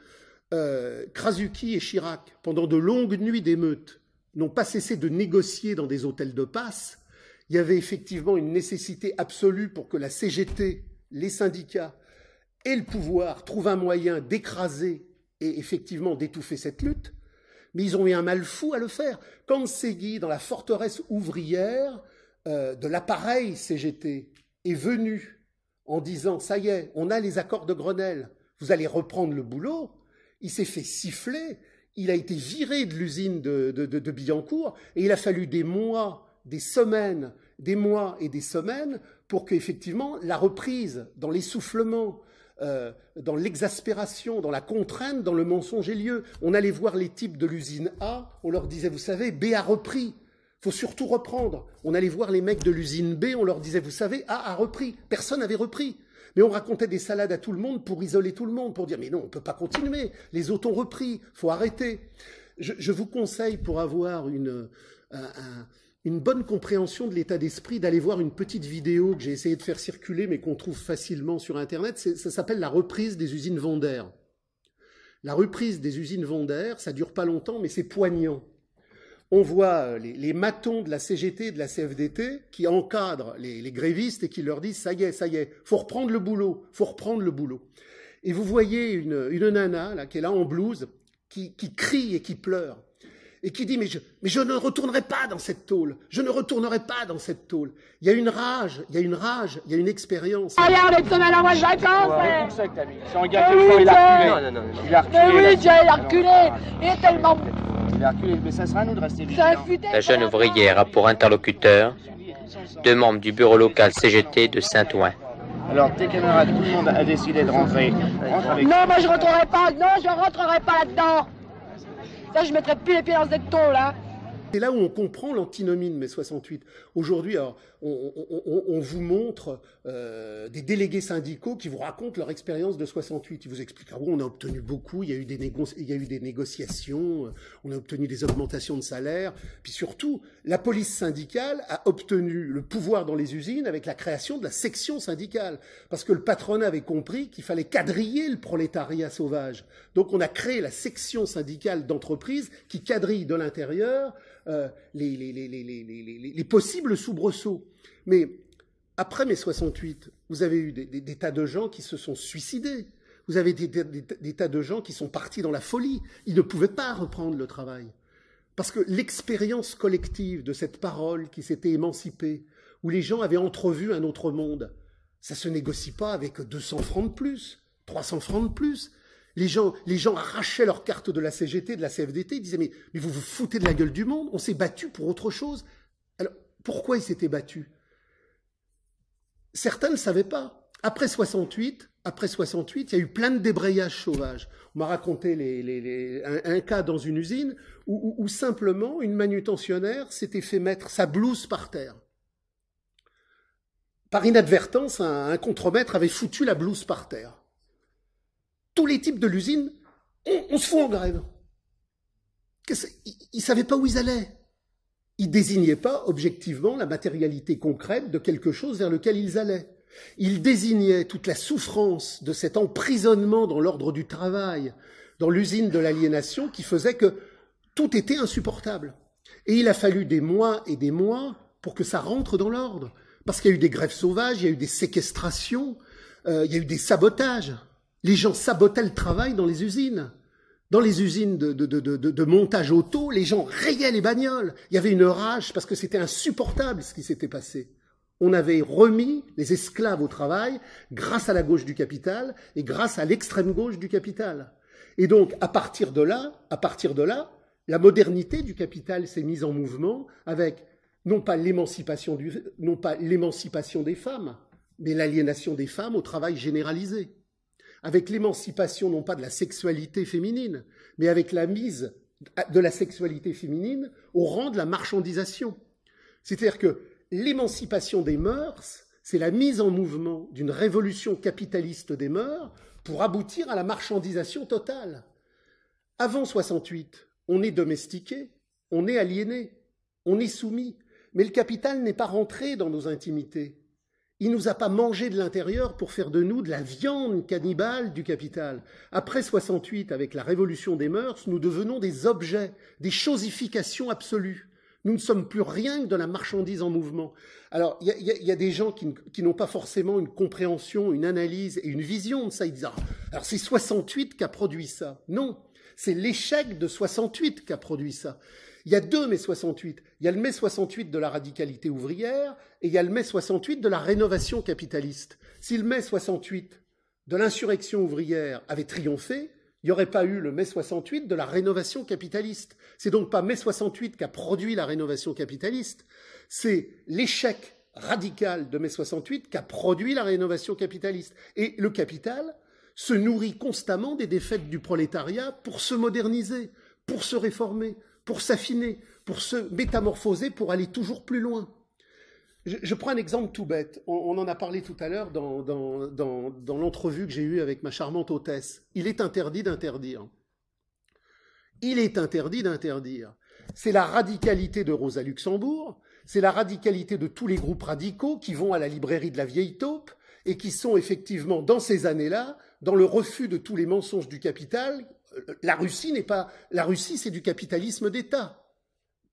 euh, Krasuki et Chirac, pendant de longues nuits d'émeutes, n'ont pas cessé de négocier dans des hôtels de passe. Il y avait effectivement une nécessité absolue pour que la CGT, les syndicats et le pouvoir trouvent un moyen d'écraser et effectivement d'étouffer cette lutte. Mais ils ont eu un mal fou à le faire. Quand Segui, dans la forteresse ouvrière euh, de l'appareil CGT, est venu en disant Ça y est, on a les accords de Grenelle, vous allez reprendre le boulot, il s'est fait siffler, il a été viré de l'usine de, Billancourt, et il a fallu des mois, des semaines, des mois et des semaines pour qu'effectivement la reprise dans l'essoufflement, euh, dans l'exaspération, dans la contrainte, dans le mensonge ait lieu. On allait voir les types de l'usine A, on leur disait, vous savez, B a repris, faut surtout reprendre. On allait voir les mecs de l'usine B, on leur disait, vous savez, A a repris, personne n'avait repris. Mais on racontait des salades à tout le monde pour isoler tout le monde, pour dire mais non, on ne peut pas continuer, les autres ont repris, faut arrêter. Je, vous conseille pour avoir une, une bonne compréhension de l'état d'esprit d'aller voir une petite vidéo que j'ai essayé de faire circuler mais qu'on trouve facilement sur Internet. Ça s'appelle la reprise des usines Vendère. La reprise des usines Vendère, ça dure pas longtemps mais c'est poignant on voit euh, les, matons de la CGT et de la CFDT qui encadrent les, grévistes et qui leur disent ça y est, ça y est, faut reprendre le boulot, faut reprendre le boulot. Et vous voyez une, nana là, qui est là en blouse, qui, crie et qui pleure, et qui dit mais je, mais je ne retournerai pas dans cette tôle, je ne retournerai pas dans cette tôle. Il y a une rage, il y a une rage, il y a une expérience. Regarde, les semaines à moi de vacances C'est un gars qui il a reculé. Non, non, non, Mais la jeune ouvrière a pour interlocuteur deux membres du bureau local CGT de Saint-Ouen. Alors, tes camarades, tout le monde a décidé de rentrer. Non, moi je rentrerai pas, non, je rentrerai pas là-dedans. Ça, je mettrai plus les pieds dans cette tôle, là. C'est là où on comprend l'antinomie de mai 68. Aujourd'hui, on, vous montre euh, des délégués syndicaux qui vous racontent leur expérience de 68. Ils vous expliquent, ah on a obtenu beaucoup, il y a eu des, il y a eu des négociations, euh, on a obtenu des augmentations de salaire. Puis surtout, la police syndicale a obtenu le pouvoir dans les usines avec la création de la section syndicale. Parce que le patronat avait compris qu'il fallait quadriller le prolétariat sauvage. Donc on a créé la section syndicale d'entreprise qui quadrille de l'intérieur euh, les, les, possibles soubresauts. Mais après mai 68, vous avez eu des, tas de gens qui se sont suicidés. Vous avez des, des, tas de gens qui sont partis dans la folie. Ils ne pouvaient pas reprendre le travail. Parce que l'expérience collective de cette parole qui s'était émancipée, où les gens avaient entrevu un autre monde, ça se négocie pas avec 200 francs de plus, 300 francs de plus. Les gens, les gens arrachaient leurs cartes de la CGT, de la CFDT, ils disaient mais, vous vous foutez de la gueule du monde, on s'est battu pour autre chose. Alors pourquoi ils s'étaient battus? Certains ne savaient pas. Après 68, après 68, il y a eu plein de débrayages sauvages. On m'a raconté un, cas dans une usine où, simplement une manutentionnaire s'était fait mettre sa blouse par terre. Par inadvertance, un, un contremaître avait foutu la blouse par terre tous les types de l'usine, on, se fout en grève. Ils ne savaient pas où ils allaient. Ils désignaient pas objectivement la matérialité concrète de quelque chose vers lequel ils allaient. Ils désignaient toute la souffrance de cet emprisonnement dans l'ordre du travail, dans l'usine de l'aliénation, qui faisait que tout était insupportable. Et il a fallu des mois et des mois pour que ça rentre dans l'ordre. Parce qu'il y a eu des grèves sauvages, il y a eu des séquestrations, euh, il y a eu des sabotages. Les gens sabotaient le travail dans les usines. Dans les usines de, montage auto, les gens rayaient les bagnoles. Il y avait une rage parce que c'était insupportable ce qui s'était passé. On avait remis les esclaves au travail grâce à la gauche du capital et grâce à l'extrême gauche du capital. Et donc, à partir de là, à partir de là, la modernité du capital s'est mise en mouvement avec non pas l'émancipation des femmes, mais l'aliénation des femmes au travail généralisé avec l'émancipation non pas de la sexualité féminine, mais avec la mise de la sexualité féminine au rang de la marchandisation. C'est-à-dire que l'émancipation des mœurs, c'est la mise en mouvement d'une révolution capitaliste des mœurs pour aboutir à la marchandisation totale. Avant 68, on est domestiqué, on est aliéné, on est soumis, mais le capital n'est pas rentré dans nos intimités. Il nous a pas mangé de l'intérieur pour faire de nous de la viande cannibale du capital. Après 68, avec la révolution des mœurs, nous devenons des objets, des chosifications absolues. Nous ne sommes plus rien que de la marchandise en mouvement. Alors, il y, a, des gens qui, n'ont pas forcément une compréhension, une analyse et une vision de ça. Ils disent, ah, alors c'est 68 qui a produit ça. Non, C'est l'échec de 68 qui a produit ça. Il y a deux mai 68. Il y a le mai 68 de la radicalité ouvrière et il y a le mai 68 de la rénovation capitaliste. Si le mai 68 de l'insurrection ouvrière avait triomphé, il n'y aurait pas eu le mai 68 de la rénovation capitaliste. C'est donc pas mai 68 qui a produit la rénovation capitaliste, c'est l'échec radical de mai 68 qui a produit la rénovation capitaliste. Et le capital se nourrit constamment des défaites du prolétariat pour se moderniser, pour se réformer, pour s'affiner, pour se métamorphoser, pour aller toujours plus loin. Je, prends un exemple tout bête. On, en a parlé tout à l'heure dans, dans l'entrevue que j'ai eue avec ma charmante hôtesse. Il est interdit d'interdire. Il est interdit d'interdire. C'est la radicalité de Rosa Luxembourg, c'est la radicalité de tous les groupes radicaux qui vont à la librairie de la vieille taupe et qui sont effectivement dans ces années-là dans le refus de tous les mensonges du capital. La Russie n'est pas la Russie, c'est du capitalisme d'État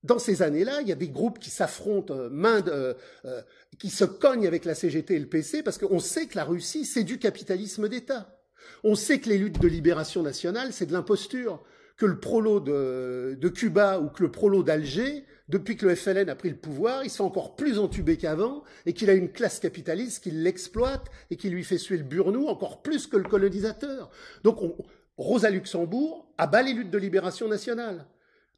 dans ces années-là, il y a des groupes qui s'affrontent, euh, main euh, euh, qui se cognent avec la CGT et le PC, parce qu'on sait que la Russie, c'est du capitalisme d'État. On sait que les luttes de libération nationale, c'est de l'imposture. Que le prolo de, de, Cuba ou que le prolo d'Alger, depuis que le FLN a pris le pouvoir, ils sont encore plus entubés qu'avant et qu'il a une classe capitaliste qui l'exploite et qui lui fait suer le burnou encore plus que le colonisateur. Donc, on, Rosa Luxembourg abat les luttes de libération nationale.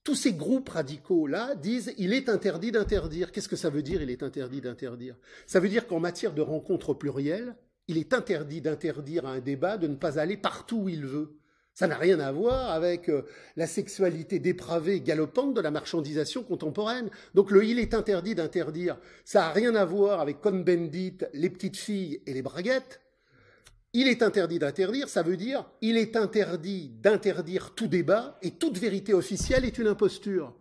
Tous ces groupes radicaux-là disent il est interdit d'interdire. Qu'est-ce que ça veut dire il est interdit d'interdire Ça veut dire qu'en matière de rencontres plurielles, il est interdit d'interdire à un débat de ne pas aller partout où il veut. Ça n'a rien à voir avec euh, la sexualité dépravée galopante de la marchandisation contemporaine. Donc le il est interdit d'interdire, ça n'a rien à voir avec Cohn-Bendit, les petites filles et les braguettes. Il est interdit d'interdire, ça veut dire il est interdit d'interdire tout débat et toute vérité officielle est une imposture.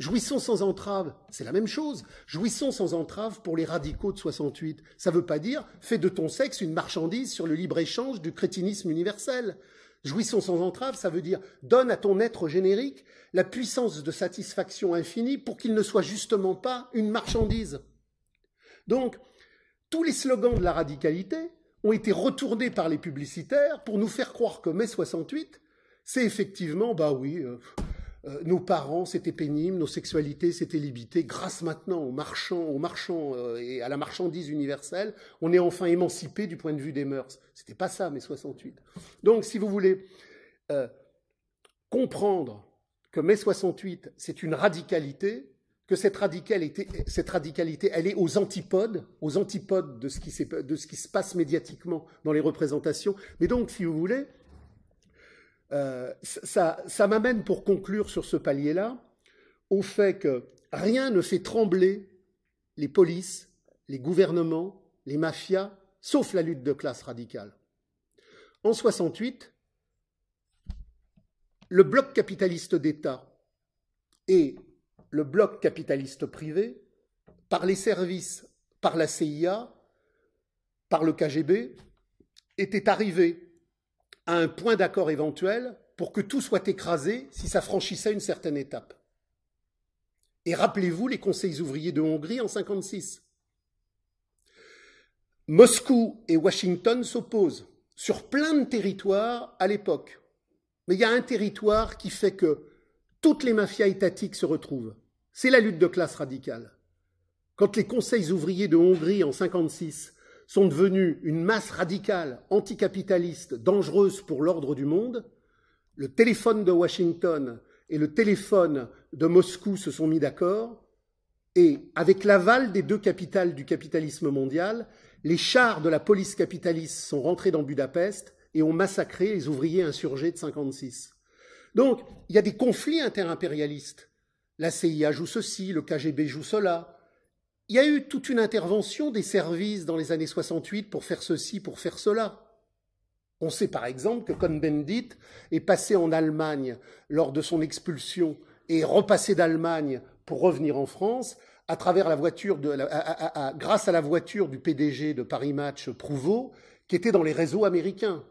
Jouissons sans entrave, c'est la même chose. Jouissons sans entrave pour les radicaux de 68. Ça ne veut pas dire fais de ton sexe une marchandise sur le libre-échange du crétinisme universel. Jouissons sans entrave, ça veut dire donne à ton être générique la puissance de satisfaction infinie pour qu'il ne soit justement pas une marchandise. Donc, tous les slogans de la radicalité, ont été retournés par les publicitaires pour nous faire croire que mai 68, c'est effectivement, bah oui, euh, euh, nos parents, c'était pénible, nos sexualités, c'était limité. Grâce maintenant aux marchands, aux marchands euh, et à la marchandise universelle, on est enfin émancipé du point de vue des mœurs. C'était pas ça, mai 68. Donc, si vous voulez comprendre que mai 68, c'est une radicalité, que cette radicalité, elle est aux antipodes, aux antipodes de ce, qui se passe médiatiquement dans les représentations. Mais donc, si vous voulez, euh, ça, ça m'amène pour conclure sur ce palier-là au fait que rien ne fait trembler les polices, les gouvernements, les mafias, sauf la lutte de classe radicale. En 68, le bloc capitaliste d'État et le bloc capitaliste privé, par les services, par la CIA, par le KGB, était arrivé à un point d'accord éventuel pour que tout soit écrasé si ça franchissait une certaine étape. Et rappelez-vous les conseils ouvriers de Hongrie en 1956. Moscou et Washington s'opposent sur plein de territoires à l'époque. Mais il y a un territoire qui fait que toutes les mafias étatiques se retrouvent. C'est la lutte de classe radicale. Quand les conseils ouvriers de Hongrie en 1956 sont devenus une masse radicale, anticapitaliste, dangereuse pour l'ordre du monde, le téléphone de Washington et le téléphone de Moscou se sont mis d'accord, et avec l'aval des deux capitales du capitalisme mondial, les chars de la police capitaliste sont rentrés dans Budapest et ont massacré les ouvriers insurgés de 1956. Donc, il y a des conflits interimpérialistes. La CIA joue ceci, le KGB joue cela. Il y a eu toute une intervention des services dans les années 68 pour faire ceci, pour faire cela. On sait par exemple que Cohn-Bendit est passé en Allemagne lors de son expulsion et est repassé d'Allemagne pour revenir en France à travers la voiture grâce à la voiture du PDG de Paris Match Prouveau qui était dans les réseaux américains.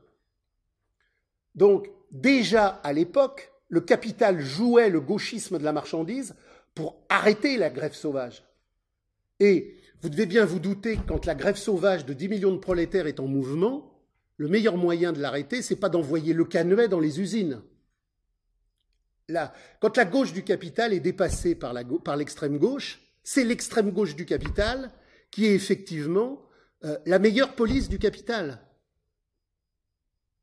Donc déjà à l'époque, le capital jouait le gauchisme de la marchandise pour arrêter la grève sauvage. Et vous devez bien vous douter que quand la grève sauvage de 10 millions de prolétaires est en mouvement, le meilleur moyen de l'arrêter, c'est pas d'envoyer le canuet dans les usines. quand la gauche du capital est dépassée par l'extrême gauche, c'est l'extrême gauche du capital qui est effectivement euh, la meilleure police du capital.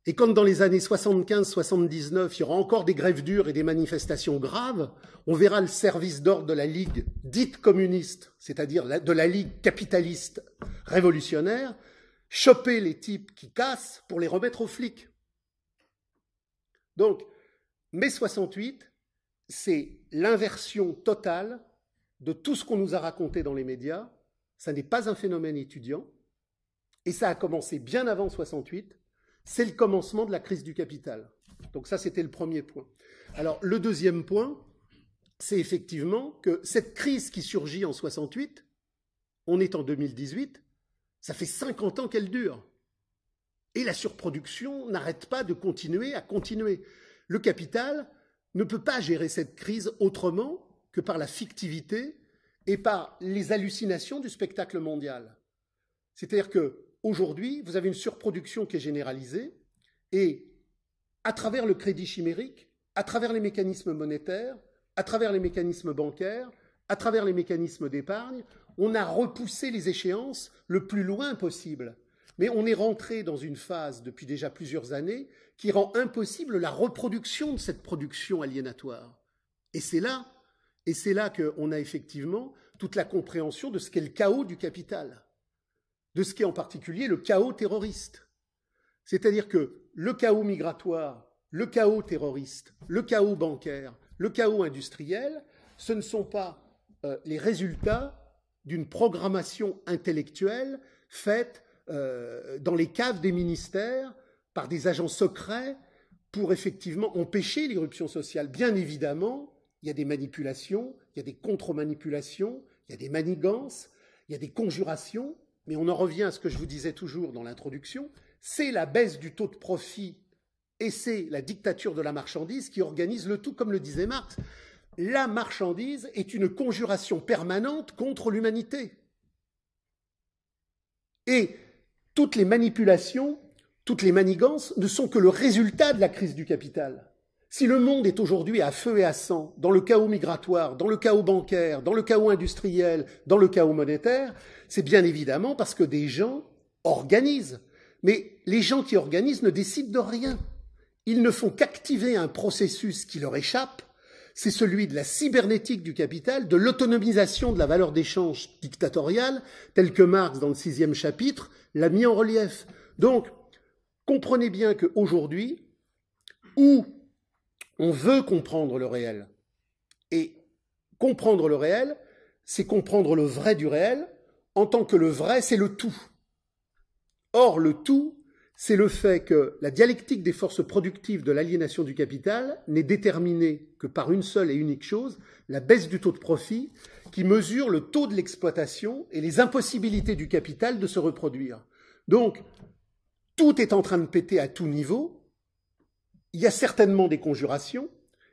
Et quand dans les années 75-79, il y aura encore des grèves dures et des manifestations graves, on verra le service d'ordre de la Ligue dite communiste, c'est-à-dire de la Ligue capitaliste révolutionnaire, choper les types qui cassent pour les remettre aux flics. Donc, mai 68, c'est l'inversion totale de tout ce qu'on nous a raconté dans les médias. Ça n'est pas un phénomène étudiant. Et ça a commencé bien avant 68. C'est le commencement de la crise du capital. Donc ça, c'était le premier point. Alors, le deuxième point, c'est effectivement que cette crise qui surgit en 68, on est en 2018, ça fait 50 ans qu'elle dure. Et la surproduction n'arrête pas de continuer à continuer. Le capital ne peut pas gérer cette crise autrement que par la fictivité et par les hallucinations du spectacle mondial. C'est-à-dire que aujourd'hui, vous avez une surproduction qui est généralisée et à travers le crédit chimérique, à travers les mécanismes monétaires, à travers les mécanismes bancaires, à travers les mécanismes d'épargne, on a repoussé les échéances le plus loin possible. Mais on est rentré dans une phase depuis déjà plusieurs années qui rend impossible la reproduction de cette production aliénatoire. Et c'est là, et c'est là qu'on a effectivement toute la compréhension de ce qu'est le chaos du capital, de ce qu'est en particulier le chaos terroriste. C'est-à-dire que le chaos migratoire, le chaos terroriste, le chaos bancaire, le chaos industriel, ce ne sont pas euh, les résultats d'une programmation intellectuelle faite euh, dans les caves des ministères par des agents secrets pour effectivement empêcher l'irruption sociale. Bien évidemment, il y a des manipulations, il y a des contre-manipulations, il y a des manigances, il y a des conjurations, mais on en revient à ce que je vous disais toujours dans l'introduction, c'est la baisse du taux de profit et c'est la dictature de la marchandise qui organise le tout, comme le disait Marx. La marchandise est une conjuration permanente contre l'humanité. Et toutes les manipulations, toutes les manigances ne sont que le résultat de la crise du capital. Si le monde est aujourd'hui à feu et à sang, dans le chaos migratoire, dans le chaos bancaire, dans le chaos industriel, dans le chaos monétaire, c'est bien évidemment parce que des gens organisent. Mais les gens qui organisent ne décident de rien. Ils ne font qu'activer un processus qui leur échappe, c'est celui de la cybernétique du capital, de l'autonomisation de la valeur d'échange dictatoriale, tel que Marx, dans le sixième chapitre, l'a mis en relief. Donc, comprenez bien qu'aujourd'hui, où on veut comprendre le réel, et comprendre le réel, c'est comprendre le vrai du réel, en tant que le vrai, c'est le tout. Or, le tout, c'est le fait que la dialectique des forces productives de l'aliénation du capital n'est déterminée que par une seule et unique chose, la baisse du taux de profit, qui mesure le taux de l'exploitation et les impossibilités du capital de se reproduire. Donc, tout est en train de péter à tout niveau. Il y a certainement des conjurations,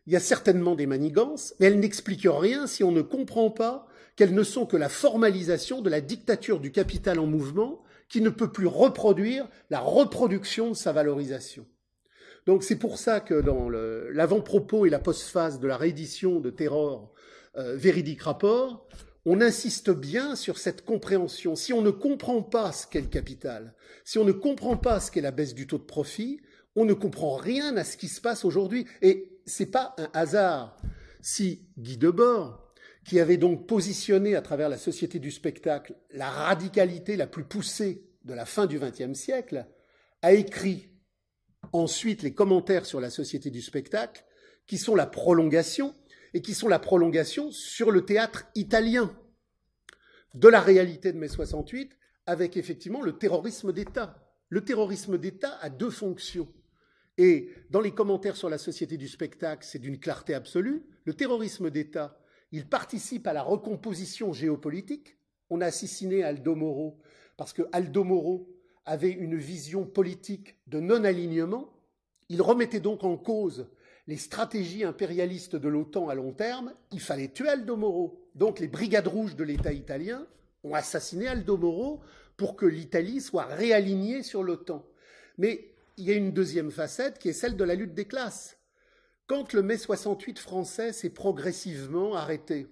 il y a certainement des manigances, mais elles n'expliquent rien si on ne comprend pas qu'elles ne sont que la formalisation de la dictature du capital en mouvement qui ne peut plus reproduire la reproduction de sa valorisation. Donc c'est pour ça que dans l'avant-propos et la postphase de la réédition de Terror euh, Véridique Rapport, on insiste bien sur cette compréhension. Si on ne comprend pas ce qu'est le capital, si on ne comprend pas ce qu'est la baisse du taux de profit, on ne comprend rien à ce qui se passe aujourd'hui. Et c'est pas un hasard si Guy Debord, qui avait donc positionné à travers la société du spectacle la radicalité la plus poussée de la fin du XXe siècle, a écrit ensuite les commentaires sur la société du spectacle, qui sont la prolongation, et qui sont la prolongation sur le théâtre italien de la réalité de mai 68, avec effectivement le terrorisme d'État. Le terrorisme d'État a deux fonctions. Et dans les commentaires sur la société du spectacle, c'est d'une clarté absolue. Le terrorisme d'État il participe à la recomposition géopolitique. On a assassiné Aldo Moro parce que Aldo Moro avait une vision politique de non-alignement. Il remettait donc en cause les stratégies impérialistes de l'OTAN à long terme. Il fallait tuer Aldo Moro. Donc les brigades rouges de l'État italien ont assassiné Aldo Moro pour que l'Italie soit réalignée sur l'OTAN. Mais il y a une deuxième facette qui est celle de la lutte des classes. quand le mai 68 français s'est progressivement arrêté,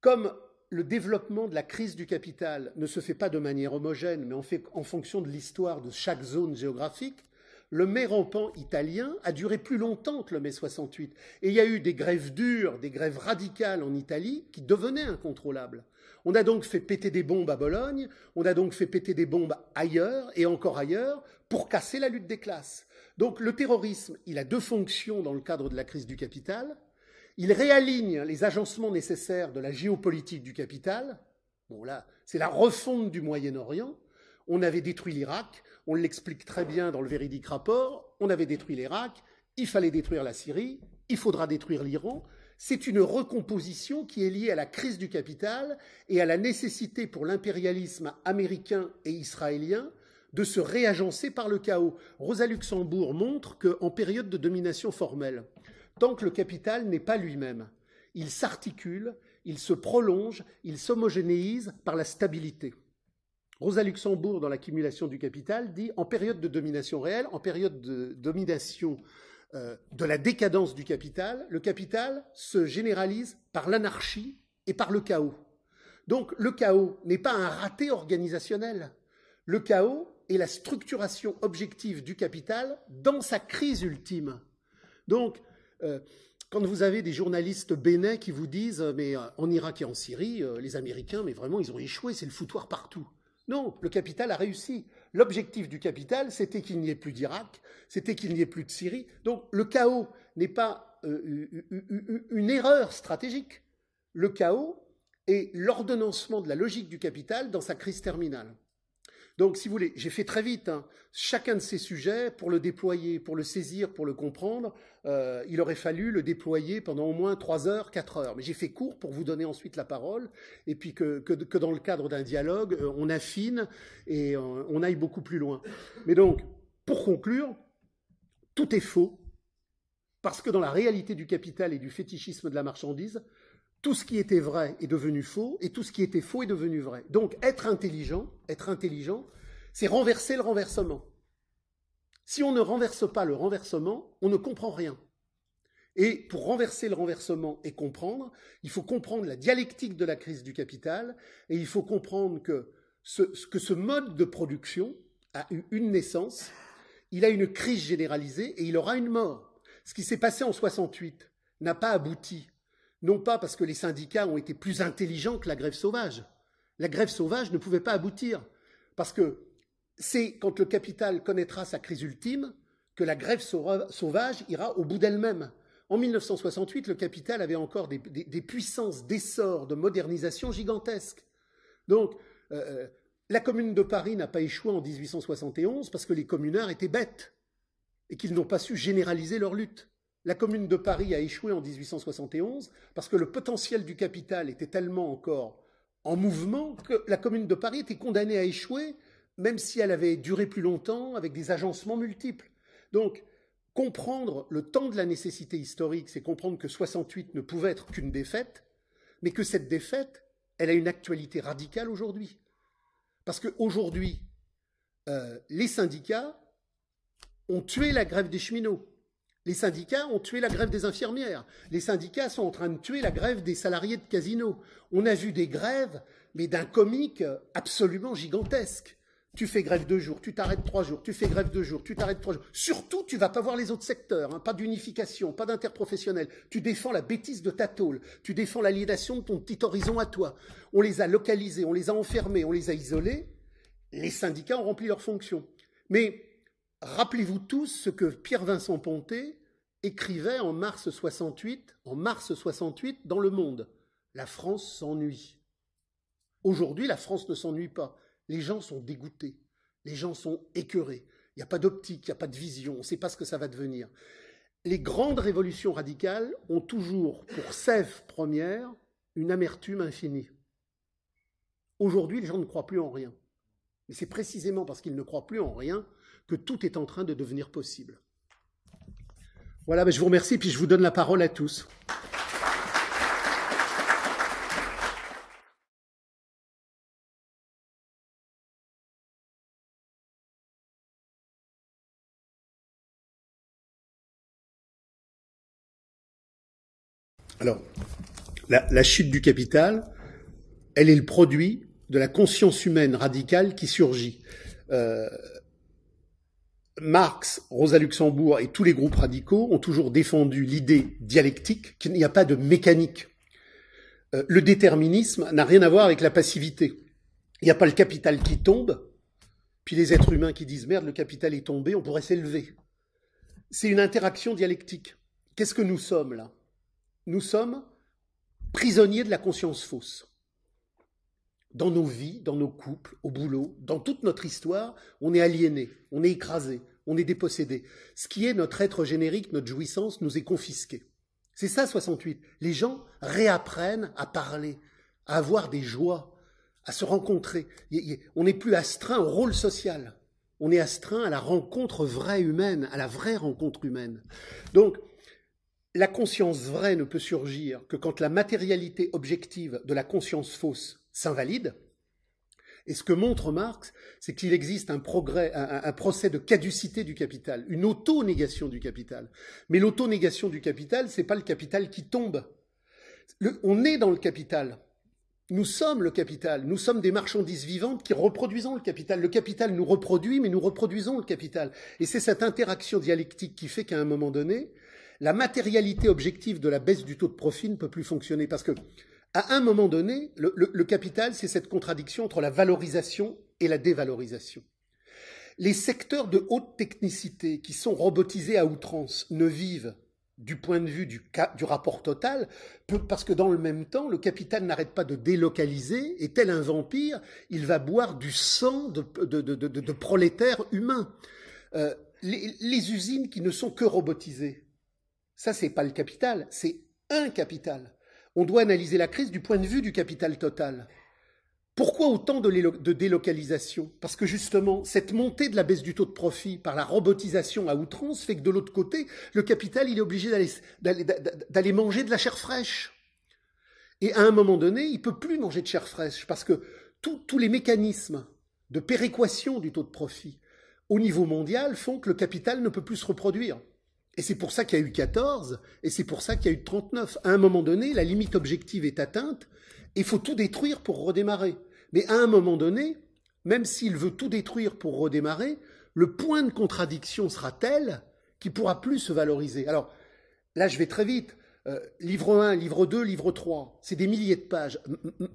comme le développement de la crise du capital ne se fait pas de manière homogène, mais en, fonction de l'histoire de chaque zone géographique, le mai rampant italien a duré plus longtemps que le mai 68. Et il y a eu des grèves dures, des grèves radicales en Italie qui devenaient incontrôlables. On a donc fait péter des bombes à Bologne, on a donc fait péter des bombes ailleurs et encore ailleurs pour casser la lutte des classes. Donc le terrorisme, il a deux fonctions dans le cadre de la crise du capital. Il réaligne les agencements nécessaires de la géopolitique du capital. Bon là, c'est la refonte du Moyen-Orient. On avait détruit l'Irak, on l'explique très bien dans le véridique rapport, on avait détruit l'Irak, il fallait détruire la Syrie, il faudra détruire l'Iran. C'est une recomposition qui est liée à la crise du capital et à la nécessité pour l'impérialisme américain et israélien de se réagencer par le chaos. Rosa Luxembourg montre qu'en période de domination formelle, tant que le capital n'est pas lui-même, il s'articule, il se prolonge, il s'homogénéise par la stabilité. Rosa Luxembourg, dans l'accumulation du capital, dit en période de domination réelle, en période de domination de la décadence du capital, le capital se généralise par l'anarchie et par le chaos. Donc le chaos n'est pas un raté organisationnel. Le chaos est la structuration objective du capital dans sa crise ultime. Donc, euh, quand vous avez des journalistes bénins qui vous disent mais euh, en Irak et en Syrie, les Américains, mais vraiment, ils ont échoué, c'est le foutoir partout. Non, le capital a réussi. L'objectif du capital, c'était qu'il n'y ait plus d'Irak, c'était qu'il n'y ait plus de Syrie. Donc le chaos n'est pas euh, une erreur stratégique. Le chaos est l'ordonnancement de la logique du capital dans sa crise terminale. Donc, si vous voulez, j'ai fait très vite. Hein. Chacun de ces sujets, pour le déployer, pour le saisir, pour le comprendre, euh, il aurait fallu le déployer pendant au moins trois heures, quatre heures. Mais j'ai fait court pour vous donner ensuite la parole, et puis que, que, dans le cadre d'un dialogue, euh, on affine et euh, on aille beaucoup plus loin. Mais donc, pour conclure, tout est faux, parce que dans la réalité du capital et du fétichisme de la marchandise, tout ce qui était vrai est devenu faux et tout ce qui était faux est devenu vrai. Donc être intelligent, être intelligent, c'est renverser le renversement. Si on ne renverse pas le renversement, on ne comprend rien. Et pour renverser le renversement et comprendre, il faut comprendre la dialectique de la crise du capital et il faut comprendre que ce, que ce mode de production a eu une naissance, il a une crise généralisée et il aura une mort. Ce qui s'est passé en 68 n'a pas abouti non pas parce que les syndicats ont été plus intelligents que la grève sauvage. La grève sauvage ne pouvait pas aboutir, parce que c'est quand le capital connaîtra sa crise ultime que la grève sauvage ira au bout d'elle-même. En 1968, le capital avait encore des, puissances d'essor, de modernisation gigantesques. Donc, euh, euh, la commune de Paris n'a pas échoué en 1871 parce que les communards étaient bêtes et qu'ils n'ont pas su généraliser leur lutte. La commune de Paris a échoué en 1871 parce que le potentiel du capital était tellement encore en mouvement que la commune de Paris était condamnée à échouer, même si elle avait duré plus longtemps avec des agencements multiples. Donc, comprendre le temps de la nécessité historique, c'est comprendre que 68 ne pouvait être qu'une défaite, mais que cette défaite, elle a une actualité radicale aujourd'hui. Parce qu'aujourd'hui, euh, les syndicats ont tué la grève des cheminots. Les syndicats ont tué la grève des infirmières. Les syndicats sont en train de tuer la grève des salariés de casinos. On a vu des grèves, mais d'un comique absolument gigantesque. Tu fais grève deux jours, tu t'arrêtes trois jours, tu fais grève deux jours, tu t'arrêtes trois jours. Surtout, tu vas pas voir les autres secteurs, hein. pas d'unification, pas d'interprofessionnel. Tu défends la bêtise de ta tôle, tu défends l'aliénation de ton petit horizon à toi. On les a localisés, on les a enfermés, on les a isolés. Les syndicats ont rempli leur fonction. Mais rappelez-vous tous ce que Pierre-Vincent Ponté écrivait en mars 68, en mars 68 dans Le Monde. La France s'ennuie. Aujourd'hui, la France ne s'ennuie pas. Les gens sont dégoûtés. Les gens sont écœurés. Il n'y a pas d'optique, il n'y a pas de vision. On ne sait pas ce que ça va devenir. Les grandes révolutions radicales ont toujours pour sève première une amertume infinie. Aujourd'hui, les gens ne croient plus en rien. Et c'est précisément parce qu'ils ne croient plus en rien que tout est en train de devenir possible. Voilà, ben, je vous remercie, puis je vous donne la parole à tous. Alors, la, chute du capital, elle est le produit de la conscience humaine radicale qui surgit. Euh, Marx, Rosa Luxembourg et tous les groupes radicaux ont toujours défendu l'idée dialectique qu'il n'y a pas de mécanique. Euh, le déterminisme n'a rien à voir avec la passivité. Il n'y a pas le capital qui tombe, puis les êtres humains qui disent merde, le capital est tombé, on pourrait s'élever. C'est une interaction dialectique. Qu'est-ce que nous sommes là? Nous sommes prisonniers de la conscience fausse. Dans nos vies, dans nos couples, au boulot, dans toute notre histoire, on est aliéné, on est écrasé, on est dépossédé. Ce qui est notre être générique, notre jouissance, nous est confisqué. C'est ça 68. Les gens réapprennent à parler, à avoir des joies, à se rencontrer. On n'est plus astreint au rôle social. On est astreint à la rencontre vraie humaine, à la vraie rencontre humaine. Donc, la conscience vraie ne peut surgir que quand la matérialité objective de la conscience fausse s'invalide. Et ce que montre Marx, c'est qu'il existe un progrès, un, procès de caducité du capital, une auto-négation du capital. Mais l'auto-négation du capital, c'est pas le capital qui tombe. on est dans le capital. Nous sommes le capital. Nous sommes des marchandises vivantes qui reproduisons le capital. Le capital nous reproduit, mais nous reproduisons le capital. Et c'est cette interaction dialectique qui fait qu'à un moment donné, la matérialité objective de la baisse du taux de profit ne peut plus fonctionner. Parce que, à un moment donné, le, capital, c'est cette contradiction entre la valorisation et la dévalorisation. Les secteurs de haute technicité qui sont robotisés à outrance ne vivent du point de vue du, rapport total, parce que dans le même temps, le capital n'arrête pas de délocaliser, et tel un vampire, il va boire du sang de, prolétaires humains. Euh, les, les, usines qui ne sont que robotisées, ça, c'est pas le capital, c'est un capital. On doit analyser la crise du point de vue du capital total. Pourquoi autant de, délocalisation? Parce que justement, cette montée de la baisse du taux de profit par la robotisation à outrance fait que de l'autre côté, le capital, il est obligé d'aller manger de la chair fraîche. Et à un moment donné, il peut plus manger de chair fraîche parce que tous les mécanismes de péréquation du taux de profit au niveau mondial font que le capital ne peut plus se reproduire. Et c'est pour ça qu'il y a eu 14, et c'est pour ça qu'il y a eu 39. À un moment donné, la limite objective est atteinte, et il faut tout détruire pour redémarrer. Mais à un moment donné, même s'il veut tout détruire pour redémarrer, le point de contradiction sera tel qu'il pourra plus se valoriser. Alors, là, je vais très vite. Euh, livre 1, livre 2, livre 3, c'est des milliers de pages.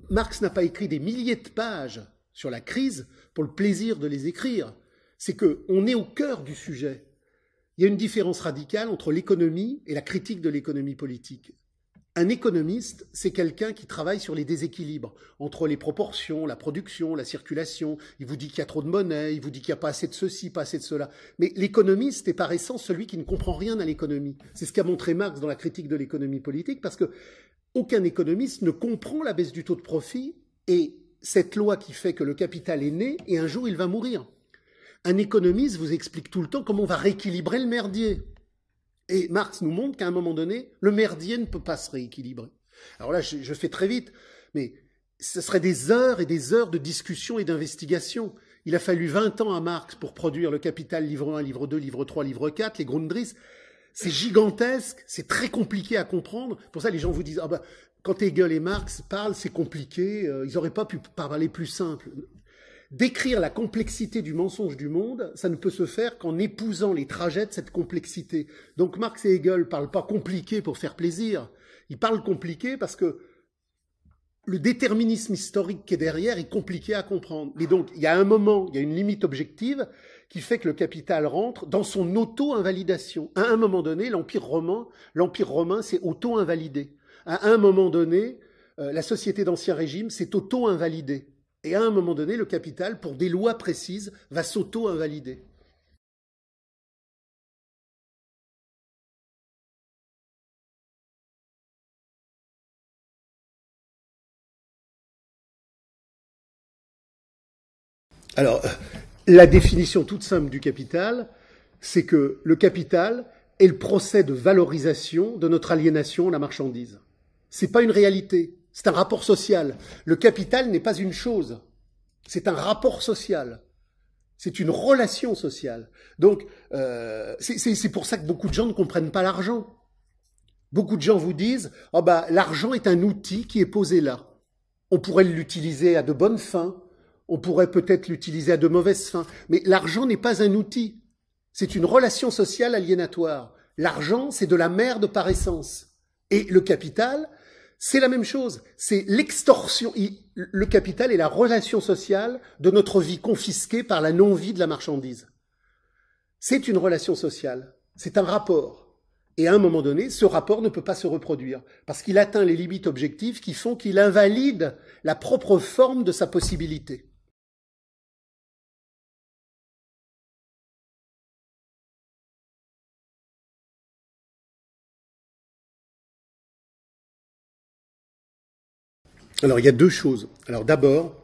Marx n'a pas écrit des milliers de pages sur la crise pour le plaisir de les écrire. C'est qu'on est au cœur du sujet. Il y a une différence radicale entre l'économie et la critique de l'économie politique. Un économiste, c'est quelqu'un qui travaille sur les déséquilibres entre les proportions, la production, la circulation. Il vous dit qu'il y a trop de monnaie, il vous dit qu'il n'y a pas assez de ceci, pas assez de cela. Mais l'économiste est par essence celui qui ne comprend rien à l'économie. C'est ce qu'a montré Marx dans la critique de l'économie politique, parce que aucun économiste ne comprend la baisse du taux de profit et cette loi qui fait que le capital est né et un jour il va mourir. Un économiste vous explique tout le temps comment on va rééquilibrer le merdier. Et Marx nous montre qu'à un moment donné, le merdier ne peut pas se rééquilibrer. Alors là, je, fais très vite, mais ce serait des heures et des heures de discussion et d'investigation. Il a fallu 20 ans à Marx pour produire le Capital, livre 1, livre 2, livre 3, livre 4, les Grundrisse. C'est gigantesque, c'est très compliqué à comprendre. Pour ça, les gens vous disent, ah bah, quand Hegel et Marx parlent, c'est compliqué, euh, ils n'auraient pas pu parler plus simple. Décrire la complexité du mensonge du monde, ça ne peut se faire qu'en épousant les trajets de cette complexité. Donc Marx et Hegel parlent pas compliqué pour faire plaisir. Ils parlent compliqué parce que le déterminisme historique qui est derrière est compliqué à comprendre. Mais donc, il y a un moment, il y a une limite objective qui fait que le capital rentre dans son auto-invalidation. À un moment donné, l'Empire romain, l'Empire romain s'est auto-invalidé. À un moment donné, euh, la société d'Ancien Régime s'est auto-invalidée. Et à un moment donné, le capital, pour des lois précises, va s'auto-invalider. Alors, la définition toute simple du capital, c'est que le capital est le procès de valorisation de notre aliénation à la marchandise. C'est pas une réalité. C'est un rapport social. Le capital n'est pas une chose. C'est un rapport social. C'est une relation sociale. Donc, euh, c'est pour ça que beaucoup de gens ne comprennent pas l'argent. Beaucoup de gens vous disent oh bah, l'argent est un outil qui est posé là. On pourrait l'utiliser à de bonnes fins, on pourrait peut-être l'utiliser à de mauvaises fins, mais l'argent n'est pas un outil. C'est une relation sociale aliénatoire. L'argent, c'est de la merde par essence. Et le capital, c'est la même chose. C'est l'extorsion. Le capital est la relation sociale de notre vie confisquée par la non-vie de la marchandise. C'est une relation sociale. C'est un rapport. Et à un moment donné, ce rapport ne peut pas se reproduire, parce qu'il atteint les limites objectives qui font qu'il invalide la propre forme de sa possibilité. Alors il y a deux choses. Alors d'abord,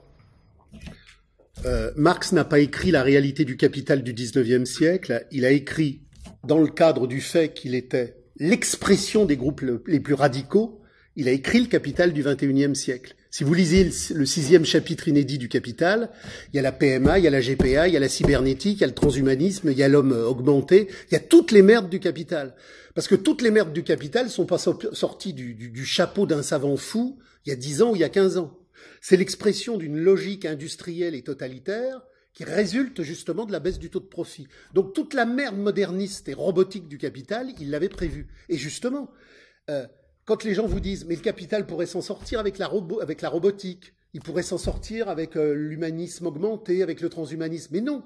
euh, Marx n'a pas écrit la réalité du capital du XIXe siècle, il a écrit dans le cadre du fait qu'il était l'expression des groupes les plus radicaux, il a écrit le Capital du XXIe siècle. Si vous lisez le sixième chapitre inédit du Capital, il y a la PMA, il y a la GPA, il y a la cybernétique, il y a le transhumanisme, il y a l'homme augmenté, il y a toutes les merdes du Capital. Parce que toutes les merdes du Capital sont pas sorties du chapeau d'un savant fou il y a dix ans ou il y a quinze ans. C'est l'expression d'une logique industrielle et totalitaire qui résulte justement de la baisse du taux de profit. Donc toute la merde moderniste et robotique du capital, il l'avait prévu. Et justement, euh, quand les gens vous disent mais le capital pourrait s'en sortir avec la, robotique, il pourrait s'en sortir avec euh, l'humanisme augmenté, avec le transhumanisme, mais non.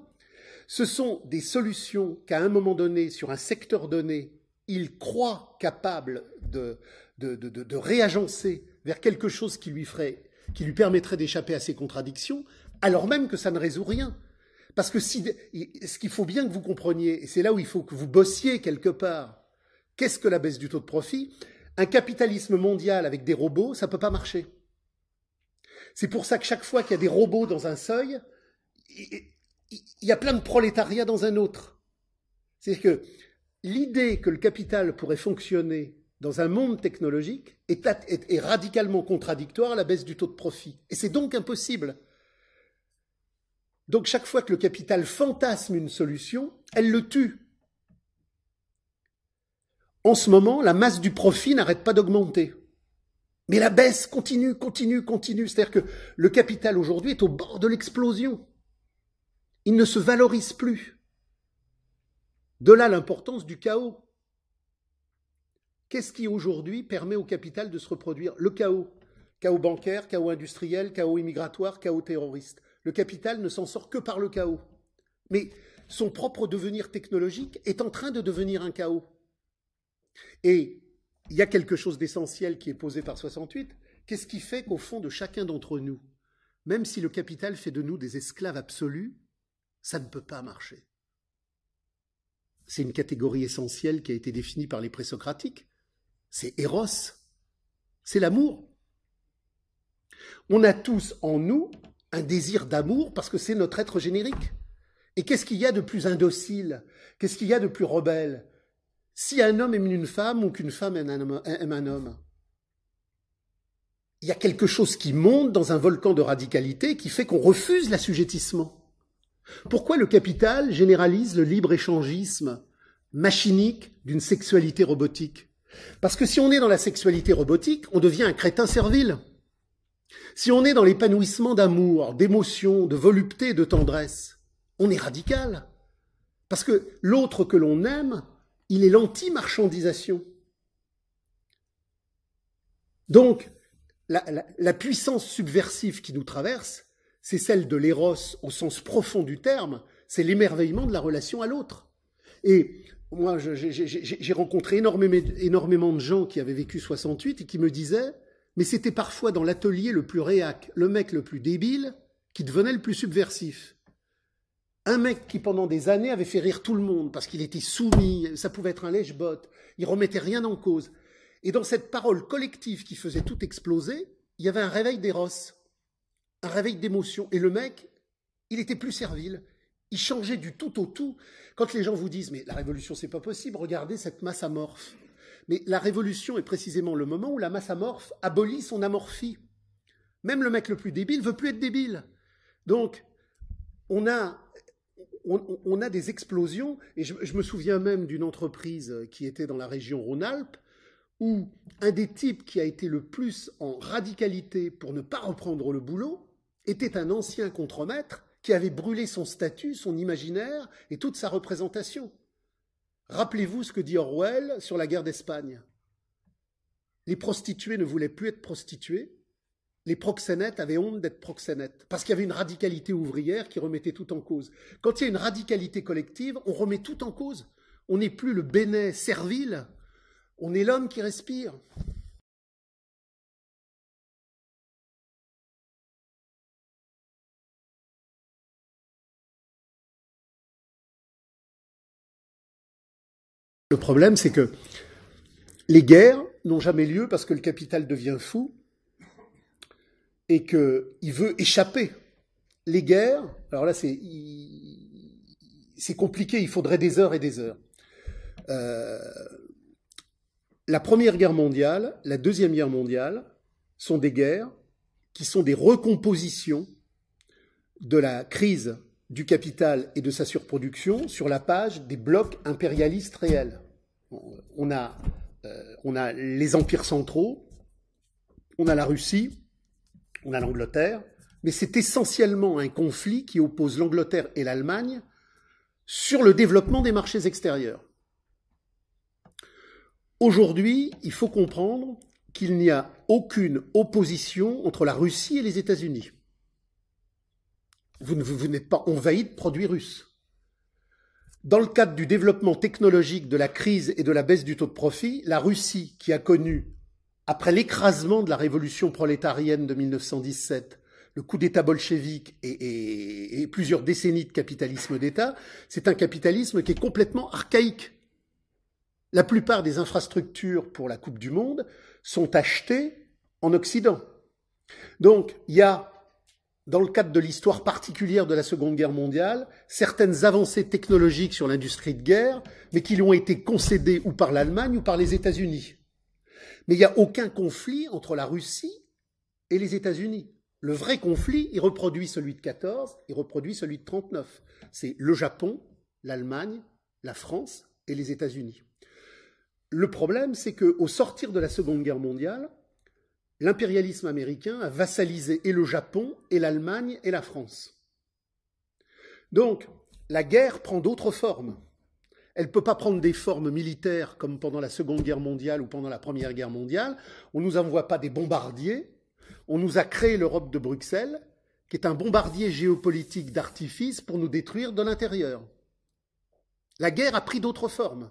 Ce sont des solutions qu'à un moment donné, sur un secteur donné, il croit capable de, de, de, de réagencer vers quelque chose qui lui ferait, qui lui permettrait d'échapper à ses contradictions, alors même que ça ne résout rien. Parce que ce qu'il faut bien que vous compreniez, et c'est là où il faut que vous bossiez quelque part, qu'est-ce que la baisse du taux de profit? Un capitalisme mondial avec des robots, ça ne peut pas marcher. C'est pour ça que chaque fois qu'il y a des robots dans un seuil, il y a plein de prolétariat dans un autre. C'est que l'idée que le capital pourrait fonctionner dans un monde technologique est, radicalement contradictoire à la baisse du taux de profit. Et c'est donc impossible. Donc chaque fois que le capital fantasme une solution, elle le tue. En ce moment, la masse du profit n'arrête pas d'augmenter. Mais la baisse continue, continue, continue. C'est-à-dire que le capital aujourd'hui est au bord de l'explosion. Il ne se valorise plus. De là l'importance du chaos. Qu'est-ce qui aujourd'hui permet au capital de se reproduire? Le chaos. Chaos bancaire, chaos industriel, chaos immigratoire, chaos terroriste. Le capital ne s'en sort que par le chaos. Mais son propre devenir technologique est en train de devenir un chaos. Et il y a quelque chose d'essentiel qui est posé par 68. Qu'est-ce qui fait qu'au fond de chacun d'entre nous, même si le capital fait de nous des esclaves absolus, ça ne peut pas marcher? C'est une catégorie essentielle qui a été définie par les présocratiques. C'est Eros. C'est l'amour. On a tous en nous un désir d'amour parce que c'est notre être générique. Et qu'est-ce qu'il y a de plus indocile? Qu'est-ce qu'il y a de plus rebelle? Si un homme aime une femme ou qu'une femme aime un homme, il y a quelque chose qui monte dans un volcan de radicalité qui fait qu'on refuse l'assujettissement. Pourquoi le capital généralise le libre-échangisme machinique d'une sexualité robotique? Parce que si on est dans la sexualité robotique, on devient un crétin servile. Si on est dans l'épanouissement d'amour, d'émotion, de volupté, de tendresse, on est radical. Parce que l'autre que l'on aime, il est l'anti-marchandisation. Donc, la, puissance subversive qui nous traverse, c'est celle de l'éros au sens profond du terme, c'est l'émerveillement de la relation à l'autre. Et moi, j'ai rencontré énormément, de gens qui avaient vécu 68 et qui me disaient mais c'était parfois dans l'atelier le plus réac, le mec le plus débile, qui devenait le plus subversif. Un mec qui pendant des années avait fait rire tout le monde parce qu'il était soumis, ça pouvait être un lèche-bot, il remettait rien en cause. Et dans cette parole collective qui faisait tout exploser, il y avait un réveil d'éros, un réveil d'émotion. Et le mec, il était plus servile, il changeait du tout au tout. Quand les gens vous disent mais la révolution c'est pas possible, regardez cette masse amorphe. Mais la révolution est précisément le moment où la masse amorphe abolit son amorphie. Même le mec le plus débile veut plus être débile. Donc, on a, on, a des explosions, et je, me souviens même d'une entreprise qui était dans la région Rhône-Alpes, où un des types qui a été le plus en radicalité pour ne pas reprendre le boulot était un ancien contremaître qui avait brûlé son statut, son imaginaire et toute sa représentation. Rappelez-vous ce que dit Orwell sur la guerre d'Espagne. Les prostituées ne voulaient plus être prostituées, les proxénètes avaient honte d'être proxénètes, parce qu'il y avait une radicalité ouvrière qui remettait tout en cause. Quand il y a une radicalité collective, on remet tout en cause. On n'est plus le bénet servile, on est l'homme qui respire. Le problème, c'est que les guerres n'ont jamais lieu parce que le capital devient fou et qu'il veut échapper. Les guerres, alors là c'est compliqué, il faudrait des heures et des heures. Euh, la Première Guerre mondiale, la Deuxième Guerre mondiale sont des guerres qui sont des recompositions de la crise du capital et de sa surproduction sur la page des blocs impérialistes réels. On a, euh, on a les empires centraux, on a la Russie, on a l'Angleterre, mais c'est essentiellement un conflit qui oppose l'Angleterre et l'Allemagne sur le développement des marchés extérieurs. Aujourd'hui, il faut comprendre qu'il n'y a aucune opposition entre la Russie et les États-Unis. Vous, vous n'êtes pas envahi de produits russes. Dans le cadre du développement technologique, de la crise et de la baisse du taux de profit, la Russie, qui a connu après l'écrasement de la révolution prolétarienne de 1917, le coup d'État bolchevique et, plusieurs décennies de capitalisme d'État, c'est un capitalisme qui est complètement archaïque. La plupart des infrastructures pour la Coupe du Monde sont achetées en Occident. Donc, il y a, dans le cadre de l'histoire particulière de la Seconde Guerre mondiale, certaines avancées technologiques sur l'industrie de guerre, mais qui lui ont été concédées ou par l'Allemagne ou par les États-Unis. Mais il n'y a aucun conflit entre la Russie et les États-Unis. Le vrai conflit, il reproduit celui de 14, il reproduit celui de 39. C'est le Japon, l'Allemagne, la France et les États-Unis. Le problème, c'est qu'au sortir de la Seconde Guerre mondiale, l'impérialisme américain a vassalisé et le Japon, et l'Allemagne, et la France. Donc, la guerre prend d'autres formes. Elle ne peut pas prendre des formes militaires comme pendant la Seconde Guerre mondiale ou pendant la Première Guerre mondiale. On ne nous envoie pas des bombardiers. On nous a créé l'Europe de Bruxelles, qui est un bombardier géopolitique d'artifice pour nous détruire de l'intérieur. La guerre a pris d'autres formes.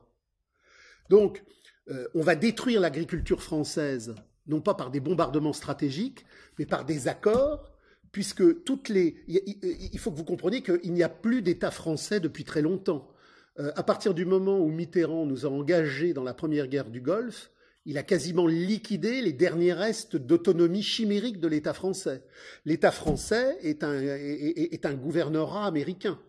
Donc, euh, on va détruire l'agriculture française, non pas par des bombardements stratégiques, mais par des accords, puisque toutes les... Il faut que vous compreniez qu'il n'y a plus d'État français depuis très longtemps. Euh, à partir du moment où Mitterrand nous a engagés dans la première guerre du Golfe, il a quasiment liquidé les derniers restes d'autonomie chimérique de l'État français. L'État français est un, est, un gouvernorat américain.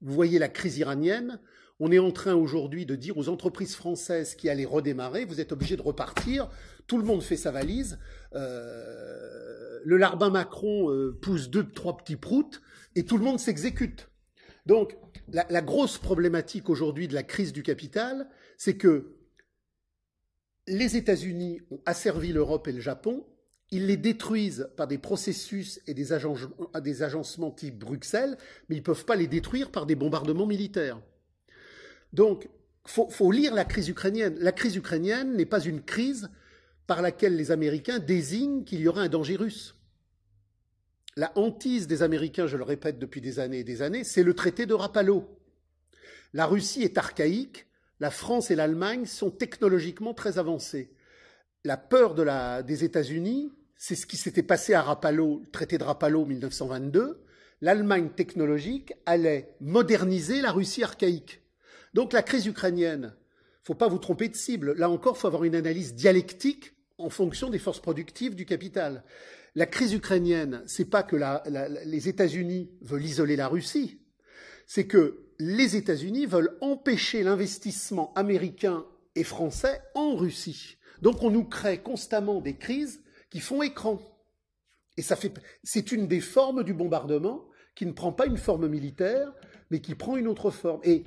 Vous voyez la crise iranienne, on est en train aujourd'hui de dire aux entreprises françaises qui allaient redémarrer, vous êtes obligés de repartir, tout le monde fait sa valise, euh, le larbin Macron euh, pousse deux, trois petits proutes, et tout le monde s'exécute. Donc, la, grosse problématique aujourd'hui de la crise du capital, c'est que les États-Unis ont asservi l'Europe et le Japon, ils les détruisent par des processus et des, des agencements type Bruxelles, mais ils ne peuvent pas les détruire par des bombardements militaires. Donc, il faut, lire la crise ukrainienne. La crise ukrainienne n'est pas une crise par laquelle les Américains désignent qu'il y aura un danger russe. La hantise des Américains, je le répète depuis des années et des années, c'est le traité de Rapallo. La Russie est archaïque, la France et l'Allemagne sont technologiquement très avancées. La peur des États-Unis, c'est ce qui s'était passé à Rapallo, le traité de Rapallo 1922. L'Allemagne technologique allait moderniser la Russie archaïque. Donc la crise ukrainienne, faut pas vous tromper de cible. Là encore, il faut avoir une analyse dialectique en fonction des forces productives du capital. La crise ukrainienne, c'est pas que les États-Unis veulent isoler la Russie, c'est que les États-Unis veulent empêcher l'investissement américain et français en Russie. Donc on nous crée constamment des crises qui font écran. Et c'est une des formes du bombardement qui ne prend pas une forme militaire, mais qui prend une autre forme. Et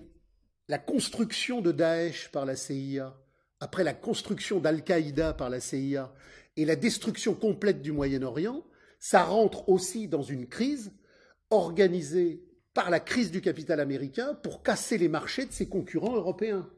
la construction de Daesh par la CIA après la construction d'Al-Qaïda par la CIA et la destruction complète du Moyen-Orient, ça rentre aussi dans une crise organisée par la crise du capital américain pour casser les marchés de ses concurrents européens.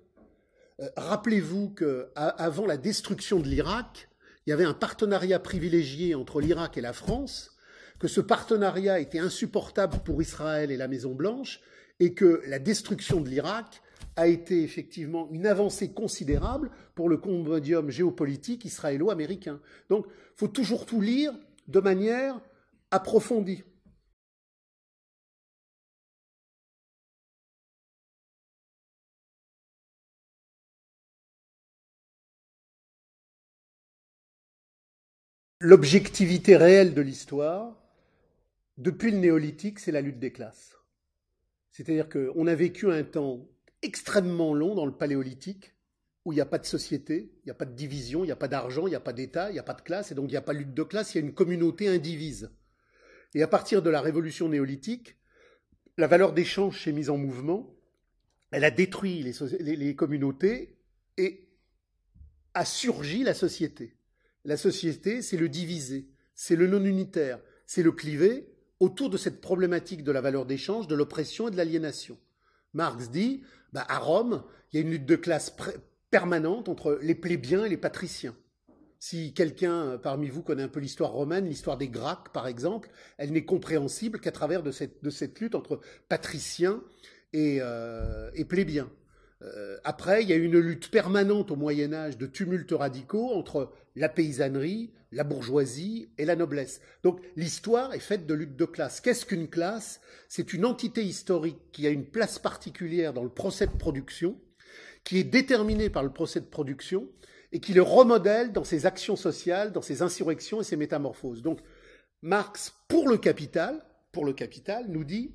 Euh, rappelez-vous qu'avant la destruction de l'Irak, il y avait un partenariat privilégié entre l'Irak et la France, que ce partenariat était insupportable pour Israël et la Maison-Blanche, et que la destruction de l'Irak a été effectivement une avancée considérable pour le commodium géopolitique israélo-américain. Donc, il faut toujours tout lire de manière approfondie. L'objectivité réelle de l'histoire, depuis le néolithique, c'est la lutte des classes. C'est-à-dire qu'on a vécu un temps extrêmement long dans le paléolithique, où il n'y a pas de société, il n'y a pas de division, il n'y a pas d'argent, il n'y a pas d'État, il n'y a pas de classe, et donc il n'y a pas lutte de classe, il y a une communauté indivise. Et à partir de la révolution néolithique, la valeur d'échange s'est mise en mouvement, elle a détruit les, les communautés et a surgi la société. La société, c'est le divisé, c'est le non-unitaire, c'est le clivé autour de cette problématique de la valeur d'échange, de l'oppression et de l'aliénation. Marx dit, bah, à Rome, il y a une lutte de classe permanente entre les plébéiens et les patriciens. Si quelqu'un euh, parmi vous connaît un peu l'histoire romaine, l'histoire des Gracques par exemple, elle n'est compréhensible qu'à travers de cette, lutte entre patriciens et, euh, et plébéiens. Euh, après, il y a une lutte permanente au Moyen Âge de tumultes radicaux entre la paysannerie, la bourgeoisie et la noblesse. Donc l'histoire est faite de luttes de classe. Qu'est-ce qu'une classe? C'est une entité historique qui a une place particulière dans le procès de production, qui est déterminée par le procès de production et qui le remodèle dans ses actions sociales, dans ses insurrections et ses métamorphoses. Donc Marx, pour le capital, pour le capital, nous dit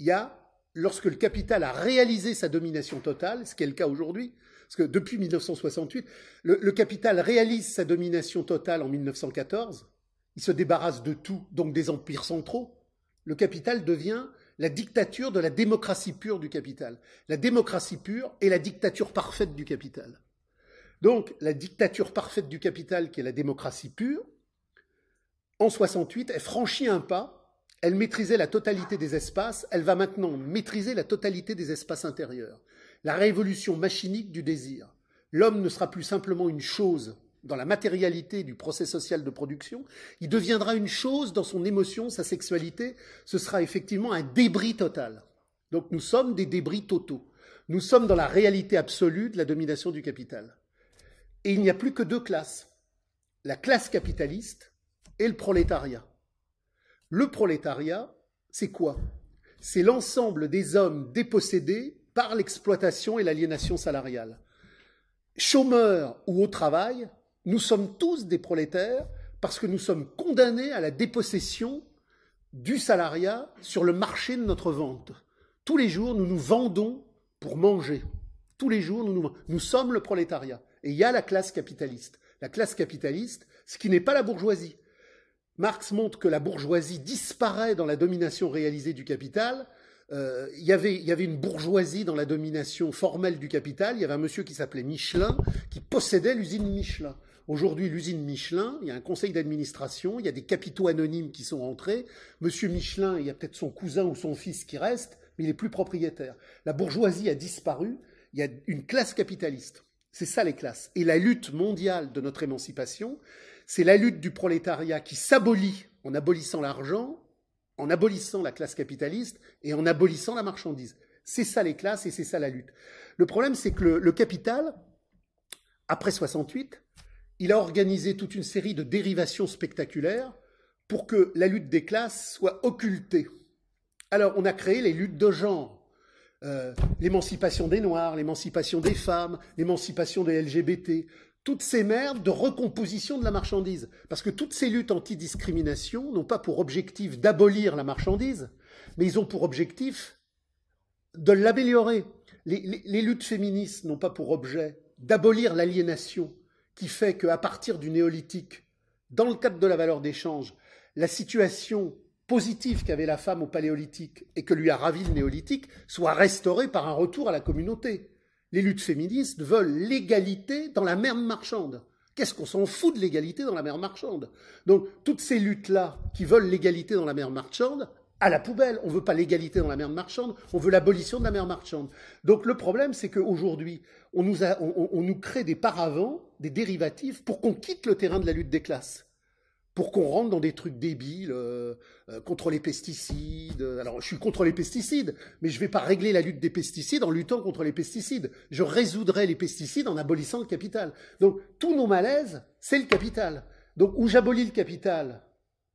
il y a lorsque le capital a réalisé sa domination totale, ce qui est le cas aujourd'hui, parce que depuis 1968, le, capital réalise sa domination totale en 1914, il se débarrasse de tout, donc des empires centraux. Le capital devient la dictature de la démocratie pure du capital. La démocratie pure est la dictature parfaite du capital. Donc la dictature parfaite du capital, qui est la démocratie pure, en 68, elle franchit un pas elle maîtrisait la totalité des espaces, elle va maintenant maîtriser la totalité des espaces intérieurs. La révolution machinique du désir. L'homme ne sera plus simplement une chose dans la matérialité du procès social de production, il deviendra une chose dans son émotion, sa sexualité, ce sera effectivement un débris total. Donc nous sommes des débris totaux. Nous sommes dans la réalité absolue de la domination du capital. Et il n'y a plus que deux classes, la classe capitaliste et le prolétariat. Le prolétariat, c'est quoi? C'est l'ensemble des hommes dépossédés par l'exploitation et l'aliénation salariale. Chômeurs ou au travail, nous sommes tous des prolétaires parce que nous sommes condamnés à la dépossession du salariat sur le marché de notre vente. Tous les jours, nous nous vendons pour manger. Tous les jours, nous, nous, nous sommes le prolétariat. Et il y a la classe capitaliste. La classe capitaliste, ce qui n'est pas la bourgeoisie. Marx montre que la bourgeoisie disparaît dans la domination réalisée du capital. Euh, il, y avait, une bourgeoisie dans la domination formelle du capital. Il y avait un monsieur qui s'appelait Michelin, qui possédait l'usine Michelin. Aujourd'hui, l'usine Michelin, il y a un conseil d'administration, il y a des capitaux anonymes qui sont rentrés. Monsieur Michelin, il y a peut-être son cousin ou son fils qui reste, mais il est plus propriétaire. La bourgeoisie a disparu. Il y a une classe capitaliste. C'est ça les classes. Et la lutte mondiale de notre émancipation, c'est la lutte du prolétariat qui s'abolit en abolissant l'argent, en abolissant la classe capitaliste et en abolissant la marchandise. C'est ça les classes et c'est ça la lutte. Le problème, c'est que le, capital, après 68, il a organisé toute une série de dérivations spectaculaires pour que la lutte des classes soit occultée. Alors, on a créé les luttes de genre. Euh, l'émancipation des Noirs, l'émancipation des femmes, l'émancipation des LGBT, toutes ces merdes de recomposition de la marchandise. Parce que toutes ces luttes anti-discrimination n'ont pas pour objectif d'abolir la marchandise, mais ils ont pour objectif de l'améliorer. Les, luttes féministes n'ont pas pour objet d'abolir l'aliénation qui fait qu'à partir du néolithique, dans le cadre de la valeur d'échange, la situation positive qu'avait la femme au paléolithique et que lui a ravi le néolithique soit restaurée par un retour à la communauté. Les luttes féministes veulent l'égalité dans la mer marchande. Qu'est-ce qu'on s'en fout de l'égalité dans la mer marchande? Donc, toutes ces luttes-là qui veulent l'égalité dans la mer marchande, à la poubelle. On ne veut pas l'égalité dans la mer marchande, on veut l'abolition de la mer marchande. Donc le problème, c'est qu'aujourd'hui, on nous, on nous crée des paravents, des dérivatifs, pour qu'on quitte le terrain de la lutte des classes pour qu'on rentre dans des trucs débiles euh, euh, contre les pesticides. Alors, je suis contre les pesticides, mais je ne vais pas régler la lutte des pesticides en luttant contre les pesticides. Je résoudrai les pesticides en abolissant le capital. Donc, tous nos malaises, c'est le capital. Donc, où j'abolis le capital,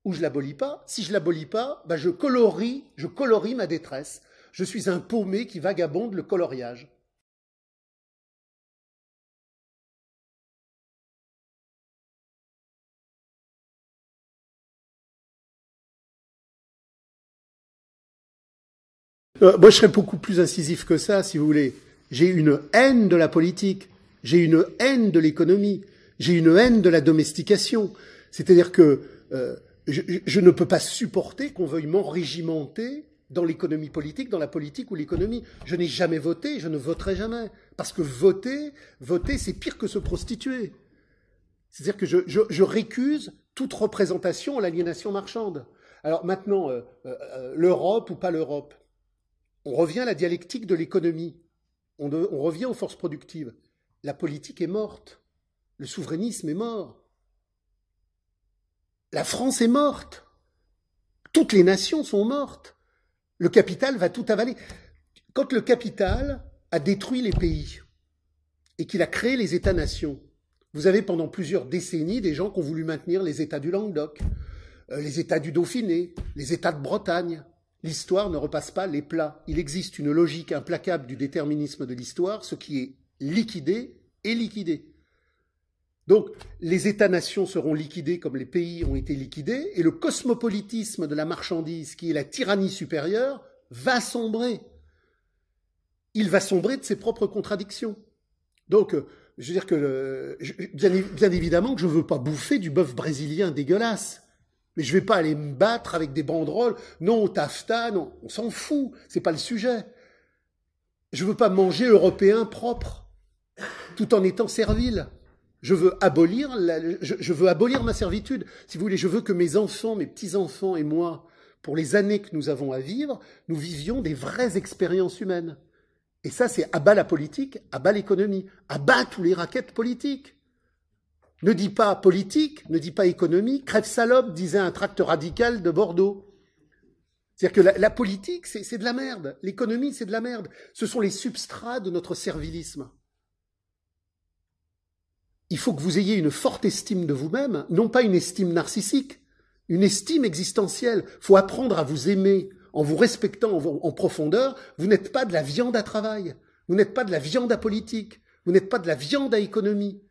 ou je l'abolis pas. Si je l'abolis pas, bah, je colorie, je colorie ma détresse. Je suis un paumé qui vagabonde le coloriage. Euh, moi, je serais beaucoup plus incisif que ça, si vous voulez. J'ai une haine de la politique, j'ai une haine de l'économie, j'ai une haine de la domestication. C'est-à-dire que euh, je, ne peux pas supporter qu'on veuille m'enrégimenter dans l'économie politique, dans la politique ou l'économie. Je n'ai jamais voté, je ne voterai jamais. Parce que voter, voter, c'est pire que se prostituer. C'est-à-dire que je, récuse toute représentation à l'aliénation marchande. Alors maintenant, euh, l'Europe ou pas l'Europe on revient à la dialectique de l'économie. On, revient aux forces productives. La politique est morte. Le souverainisme est mort. La France est morte. Toutes les nations sont mortes. Le capital va tout avaler. Quand le capital a détruit les pays et qu'il a créé les États-nations, vous avez pendant plusieurs décennies des gens qui ont voulu maintenir les États du Languedoc, euh, les États du Dauphiné, les États de Bretagne, L'histoire ne repasse pas les plats. Il existe une logique implacable du déterminisme de l'histoire. Ce qui est liquidé est liquidé. Donc, les États-nations seront liquidés comme les pays ont été liquidés, et le cosmopolitisme de la marchandise, qui est la tyrannie supérieure, va sombrer. Il va sombrer de ses propres contradictions. Donc, euh, je veux dire que, bien, bien évidemment que je ne veux pas bouffer du bœuf brésilien dégueulasse. Mais je vais pas aller me battre avec des banderoles. Non, TAFTA, non, on s'en fout. C'est pas le sujet. Je veux pas manger européen propre, tout en étant servile. Je veux abolir, je, veux abolir ma servitude. Si vous voulez, je veux que mes enfants, mes petits-enfants et moi, pour les années que nous avons à vivre, nous vivions des vraies expériences humaines. Et ça, c'est à bas la politique, à bas l'économie, à bas tous les raquettes politiques. Ne dis pas politique, ne dis pas économie, crève salope, disait un tract radical de Bordeaux. C'est-à-dire que la, politique, c'est de la merde. L'économie, c'est de la merde. Ce sont les substrats de notre servilisme. Il faut que vous ayez une forte estime de vous-même, non pas une estime narcissique, une estime existentielle. Il faut apprendre à vous aimer en vous respectant en profondeur. Vous n'êtes pas de la viande à travail. Vous n'êtes pas de la viande à politique. Vous n'êtes pas de la viande à économie.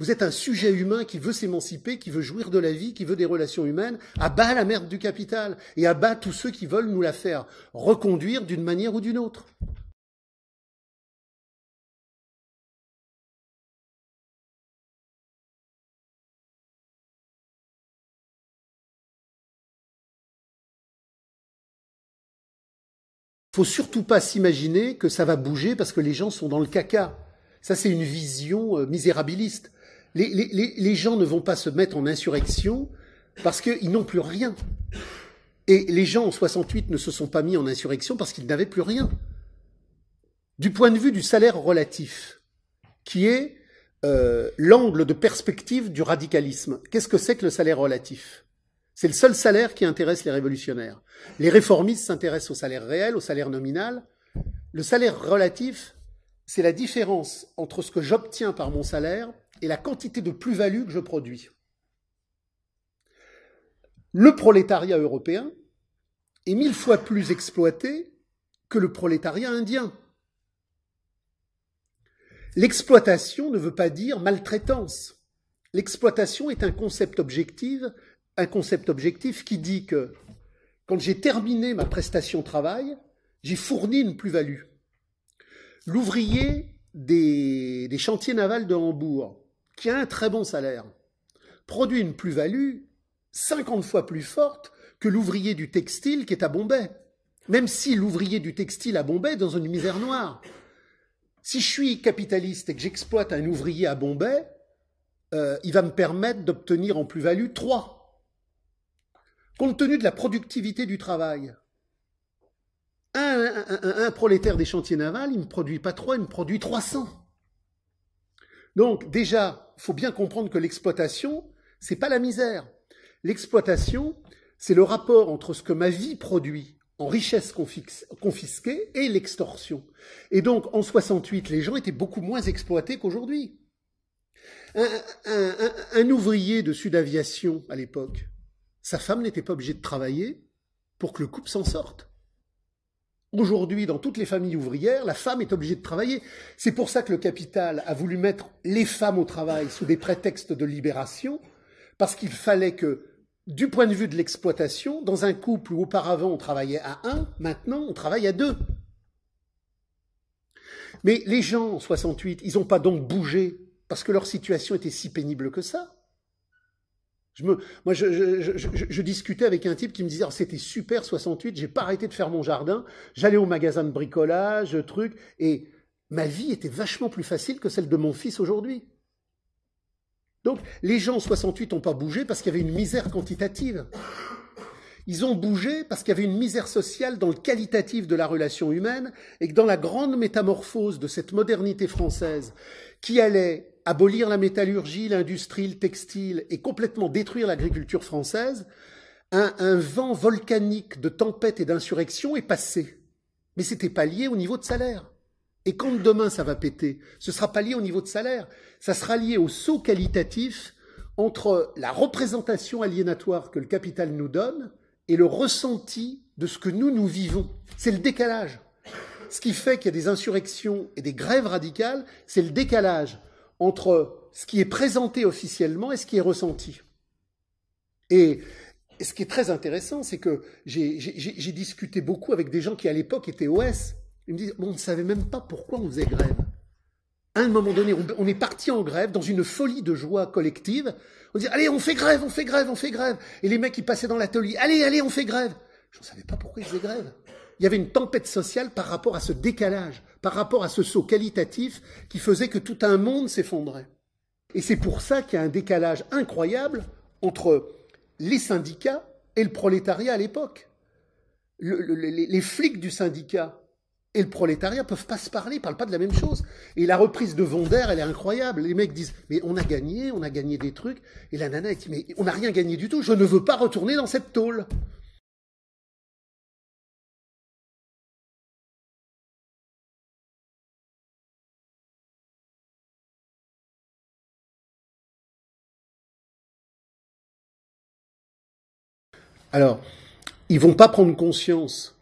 Vous êtes un sujet humain qui veut s'émanciper, qui veut jouir de la vie, qui veut des relations humaines, à bas la merde du capital et à bas tous ceux qui veulent nous la faire reconduire d'une manière ou d'une autre. faut surtout pas s'imaginer que ça va bouger parce que les gens sont dans le caca. Ça, c'est une vision euh, misérabiliste. Les, gens ne vont pas se mettre en insurrection parce qu'ils n'ont plus rien. Et les gens en 68 ne se sont pas mis en insurrection parce qu'ils n'avaient plus rien. Du point de vue du salaire relatif, qui est euh, l'angle de perspective du radicalisme, qu'est-ce que c'est que le salaire relatif? C'est le seul salaire qui intéresse les révolutionnaires. Les réformistes s'intéressent au salaire réel, au salaire nominal. Le salaire relatif, c'est la différence entre ce que j'obtiens par mon salaire et la quantité de plus-value que je produis. Le prolétariat européen est mille fois plus exploité que le prolétariat indien. L'exploitation ne veut pas dire maltraitance. L'exploitation est un concept objectif, un concept objectif qui dit que quand j'ai terminé ma prestation travail, j'ai fourni une plus-value. L'ouvrier des, des, chantiers navals de Hambourg qui a un très bon salaire, produit une plus-value 50 fois plus forte que l'ouvrier du textile qui est à Bombay. Même si l'ouvrier du textile à Bombay est dans une misère noire. Si je suis capitaliste et que j'exploite un ouvrier à Bombay, euh, il va me permettre d'obtenir en plus-value 3. Compte tenu de la productivité du travail, un, un, prolétaire des chantiers navals, il ne produit pas 3, il me produit 300. Donc déjà, faut bien comprendre que l'exploitation, c'est pas la misère. L'exploitation, c'est le rapport entre ce que ma vie produit en richesse confisquée et l'extorsion. Et donc, en 68, les gens étaient beaucoup moins exploités qu'aujourd'hui. Un, ouvrier de Sud-Aviation à l'époque, sa femme n'était pas obligée de travailler pour que le couple s'en sorte. Aujourd'hui, dans toutes les familles ouvrières, la femme est obligée de travailler. C'est pour ça que le capital a voulu mettre les femmes au travail sous des prétextes de libération, parce qu'il fallait que du point de vue de l'exploitation, dans un couple où auparavant on travaillait à un, maintenant on travaille à deux. Mais les gens en 68, ils n'ont pas donc bougé parce que leur situation était si pénible que ça. Je moi, je, discutais avec un type qui me disait oh, c'était super 68, j'ai pas arrêté de faire mon jardin, j'allais au magasin de bricolage, truc, et ma vie était vachement plus facile que celle de mon fils aujourd'hui. Donc les gens en 68 n'ont pas bougé parce qu'il y avait une misère quantitative. Ils ont bougé parce qu'il y avait une misère sociale dans le qualitatif de la relation humaine et que dans la grande métamorphose de cette modernité française qui allait abolir la métallurgie, l'industrie, le textile et complètement détruire l'agriculture française, un, vent volcanique de tempête et d'insurrection est passé. Mais c'était pas lié au niveau de salaire. Et quand demain ça va péter, ce sera pas lié au niveau de salaire, ça sera lié au saut qualitatif entre la représentation aliénatoire que le capital nous donne et le ressenti de ce que nous, nous vivons. C'est le décalage. Ce qui fait qu'il y a des insurrections et des grèves radicales, c'est le décalage entre ce qui est présenté officiellement et ce qui est ressenti. Et ce qui est très intéressant, c'est que j'ai discuté beaucoup avec des gens qui à l'époque étaient OS ils me disent, on ne savait même pas pourquoi on faisait grève. À un moment donné, on, est parti en grève dans une folie de joie collective. On dit, allez, on fait grève, on fait grève, on fait grève. Et les mecs, qui passaient dans l'atelier, allez, allez, on fait grève. Je ne savais pas pourquoi ils faisaient grève. Il y avait une tempête sociale par rapport à ce décalage, par rapport à ce saut qualitatif qui faisait que tout un monde s'effondrait. Et c'est pour ça qu'il y a un décalage incroyable entre les syndicats et le prolétariat à l'époque. les flics du syndicat et le prolétariat peuvent pas se parler, ils parlent pas de la même chose. Et la reprise de Vonder, elle est incroyable. Les mecs disent, mais on a gagné, on a gagné des trucs. Et la nana, dit, mais on n'a rien gagné du tout, je ne veux pas retourner dans cette tôle. Alors, ils vont pas prendre conscience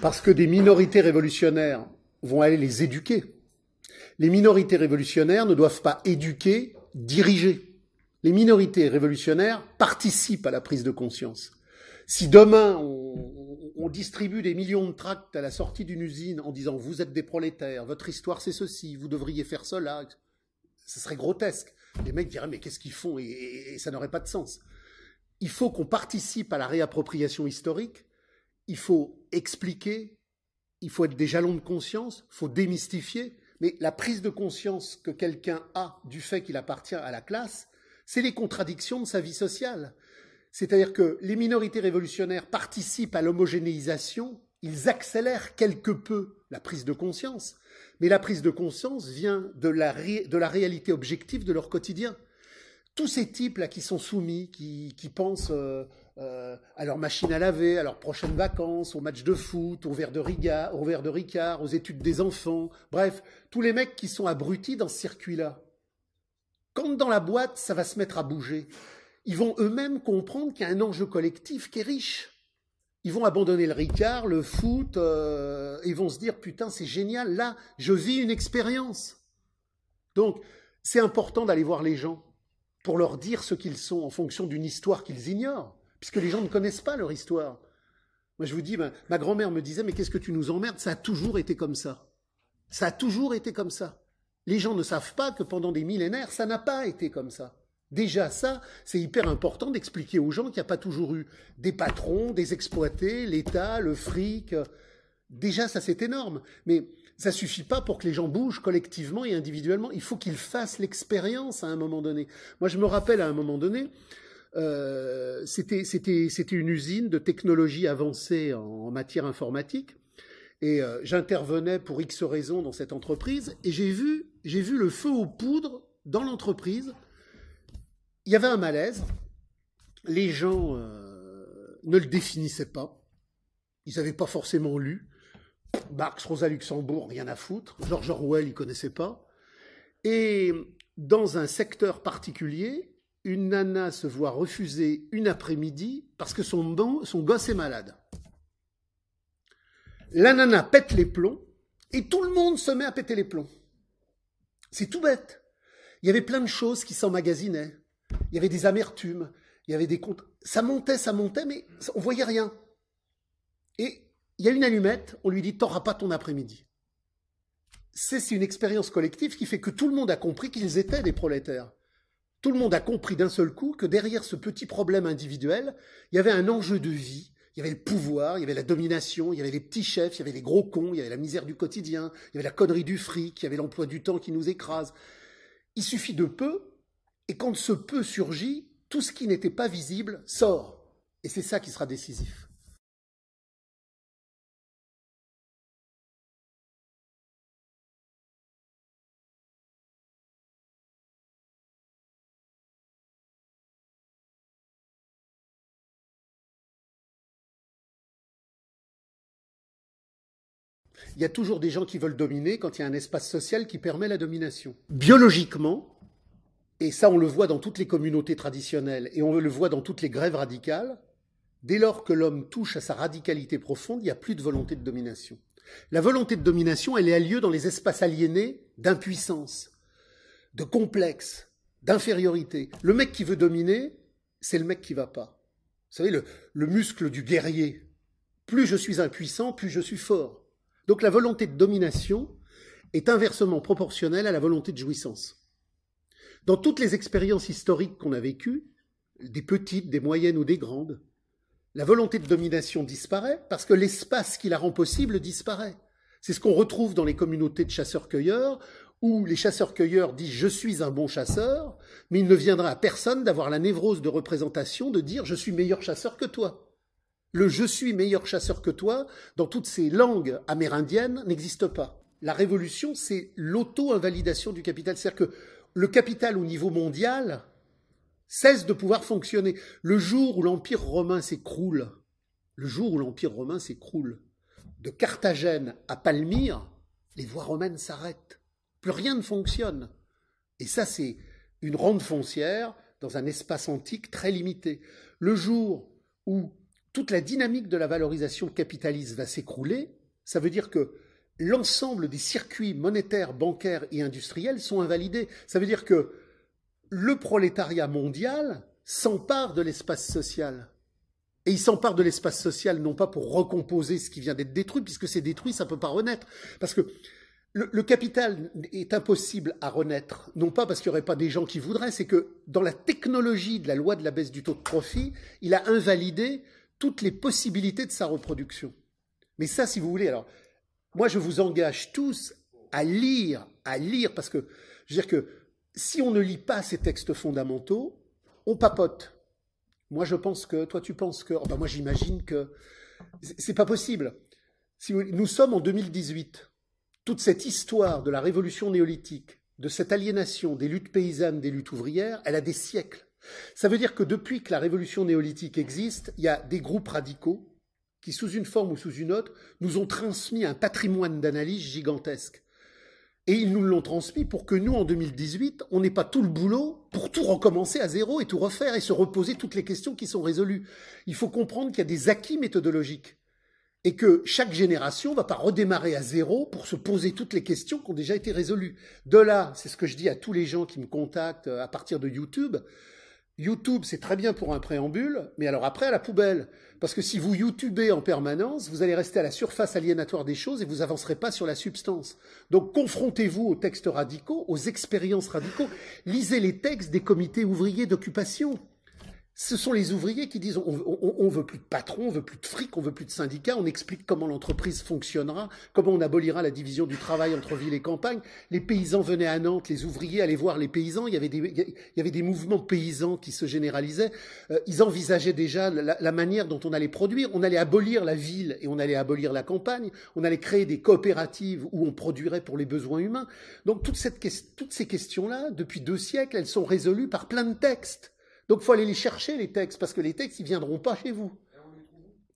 parce que des minorités révolutionnaires vont aller les éduquer. Les minorités révolutionnaires ne doivent pas éduquer, diriger. Les minorités révolutionnaires participent à la prise de conscience. Si demain on, distribue des millions de tracts à la sortie d'une usine en disant vous êtes des prolétaires, votre histoire c'est ceci, vous devriez faire cela, ce serait grotesque. Les mecs diraient mais qu'est-ce qu'ils font? Et ça n'aurait pas de sens. Il faut qu'on participe à la réappropriation historique il faut expliquer, il faut être des jalons de conscience, il faut démystifier, mais la prise de conscience que quelqu'un a du fait qu'il appartient à la classe, c'est les contradictions de sa vie sociale. C'est-à-dire que les minorités révolutionnaires participent à l'homogénéisation, ils accélèrent quelque peu la prise de conscience, mais la prise de conscience vient de la, réalité objective de leur quotidien. Tous ces types-là qui sont soumis, qui, pensent euh, euh, à leur machine à laver, à leurs prochaines vacances, au match de foot, au verre de, Riga, au verre de Ricard, aux études des enfants, bref, tous les mecs qui sont abrutis dans ce circuit-là. Quand dans la boîte, ça va se mettre à bouger, ils vont eux-mêmes comprendre qu'il y a un enjeu collectif qui est riche. Ils vont abandonner le Ricard, le foot, euh, ils vont se dire putain c'est génial, là je vis une expérience. Donc c'est important d'aller voir les gens pour leur dire ce qu'ils sont en fonction d'une histoire qu'ils ignorent puisque les gens ne connaissent pas leur histoire. Moi, je vous dis, ma, grand-mère me disait, mais qu'est-ce que tu nous emmerdes? Ça a toujours été comme ça. Ça a toujours été comme ça. Les gens ne savent pas que pendant des millénaires, ça n'a pas été comme ça. Déjà, ça, c'est hyper important d'expliquer aux gens qu'il n'y a pas toujours eu des patrons, des exploités, l'État, le fric. Déjà, ça c'est énorme. Mais ça suffit pas pour que les gens bougent collectivement et individuellement. Il faut qu'ils fassent l'expérience à un moment donné. Moi, je me rappelle à un moment donné, euh, c'était une usine de technologie avancée en, matière informatique. Et euh, j'intervenais pour X raisons dans cette entreprise et j'ai vu, le feu aux poudres dans l'entreprise. Il y avait un malaise. Les gens euh, ne le définissaient pas. Ils n'avaient pas forcément lu. Marx, Rosa Luxembourg, rien à foutre. George Orwell, ils connaissaient pas. Et dans un secteur particulier, une nana se voit refuser une après-midi parce que son, son gosse est malade. La nana pète les plombs et tout le monde se met à péter les plombs. C'est tout bête. Il y avait plein de choses qui s'emmagasinaient. Il y avait des amertumes, il y avait des comptes. Ça montait, ça montait, mais on voyait rien. Et il y a une allumette, on lui dit T'auras pas ton après-midi. C'est une expérience collective qui fait que tout le monde a compris qu'ils étaient des prolétaires. Tout le monde a compris d'un seul coup que derrière ce petit problème individuel, il y avait un enjeu de vie, il y avait le pouvoir, il y avait la domination, il y avait les petits chefs, il y avait les gros cons, il y avait la misère du quotidien, il y avait la connerie du fric, il y avait l'emploi du temps qui nous écrase. Il suffit de peu, et quand ce peu surgit, tout ce qui n'était pas visible sort. Et c'est ça qui sera décisif. Il y a toujours des gens qui veulent dominer quand il y a un espace social qui permet la domination. Biologiquement, et ça on le voit dans toutes les communautés traditionnelles et on le voit dans toutes les grèves radicales, dès lors que l'homme touche à sa radicalité profonde, il n'y a plus de volonté de domination. La volonté de domination, elle est à lieu dans les espaces aliénés d'impuissance, de complexe, d'infériorité. Le mec qui veut dominer, c'est le mec qui va pas. Vous savez, le, le muscle du guerrier. Plus je suis impuissant, plus je suis fort. Donc la volonté de domination est inversement proportionnelle à la volonté de jouissance. Dans toutes les expériences historiques qu'on a vécues, des petites, des moyennes ou des grandes, la volonté de domination disparaît parce que l'espace qui la rend possible disparaît. C'est ce qu'on retrouve dans les communautés de chasseurs-cueilleurs, où les chasseurs-cueilleurs disent je suis un bon chasseur, mais il ne viendra à personne d'avoir la névrose de représentation de dire je suis meilleur chasseur que toi. Le je suis meilleur chasseur que toi, dans toutes ces langues amérindiennes, n'existe pas. La révolution, c'est l'auto-invalidation du capital. C'est-à-dire que le capital au niveau mondial cesse de pouvoir fonctionner. Le jour où l'Empire romain s'écroule, le jour où l'Empire romain s'écroule, de Carthagène à Palmyre, les voies romaines s'arrêtent. Plus rien ne fonctionne. Et ça, c'est une ronde foncière dans un espace antique très limité. Le jour où toute la dynamique de la valorisation capitaliste va s'écrouler, ça veut dire que l'ensemble des circuits monétaires, bancaires et industriels sont invalidés. Ça veut dire que le prolétariat mondial s'empare de l'espace social. Et il s'empare de l'espace social non pas pour recomposer ce qui vient d'être détruit, puisque c'est détruit, ça ne peut pas renaître. Parce que le, capital est impossible à renaître, non pas parce qu'il n'y aurait pas des gens qui voudraient, c'est que dans la technologie de la loi de la baisse du taux de profit, il a invalidé toutes les possibilités de sa reproduction. Mais ça, si vous voulez, alors, moi, je vous engage tous à lire, à lire, parce que, je veux dire que si on ne lit pas ces textes fondamentaux, on papote. Moi, je pense que, toi, tu penses que, moi, j'imagine que c'est pas possible. Si nous sommes en 2018. Toute cette histoire de la révolution néolithique, de cette aliénation des luttes paysannes, des luttes ouvrières, elle a des siècles. Ça veut dire que depuis que la révolution néolithique existe, il y a des groupes radicaux qui, sous une forme ou sous une autre, nous ont transmis un patrimoine d'analyse gigantesque. Et ils nous l'ont transmis pour que nous, en 2018, on n'ait pas tout le boulot pour tout recommencer à zéro et tout refaire et se reposer toutes les questions qui sont résolues. Il faut comprendre qu'il y a des acquis méthodologiques et que chaque génération ne va pas redémarrer à zéro pour se poser toutes les questions qui ont déjà été résolues. De là, c'est ce que je dis à tous les gens qui me contactent à partir de YouTube, YouTube, c'est très bien pour un préambule, mais alors après, à la poubelle. Parce que si vous YouTubez en permanence, vous allez rester à la surface aliénatoire des choses et vous avancerez pas sur la substance. Donc confrontez-vous aux textes radicaux, aux expériences radicaux. Lisez les textes des comités ouvriers d'occupation. Ce sont les ouvriers qui disent on, veut plus de patrons, on veut plus de fric, on veut plus de syndicats, on explique comment l'entreprise fonctionnera, comment on abolira la division du travail entre ville et campagne. Les paysans venaient à Nantes, les ouvriers allaient voir les paysans, il y avait des, mouvements paysans qui se généralisaient. Euh, ils envisageaient déjà la, manière dont on allait produire. On allait abolir la ville et on allait abolir la campagne. On allait créer des coopératives où on produirait pour les besoins humains. Donc toutes ces questions-là, depuis deux siècles, elles sont résolues par plein de textes. Donc il faut aller les chercher, les textes, parce que les textes, ils viendront pas chez vous.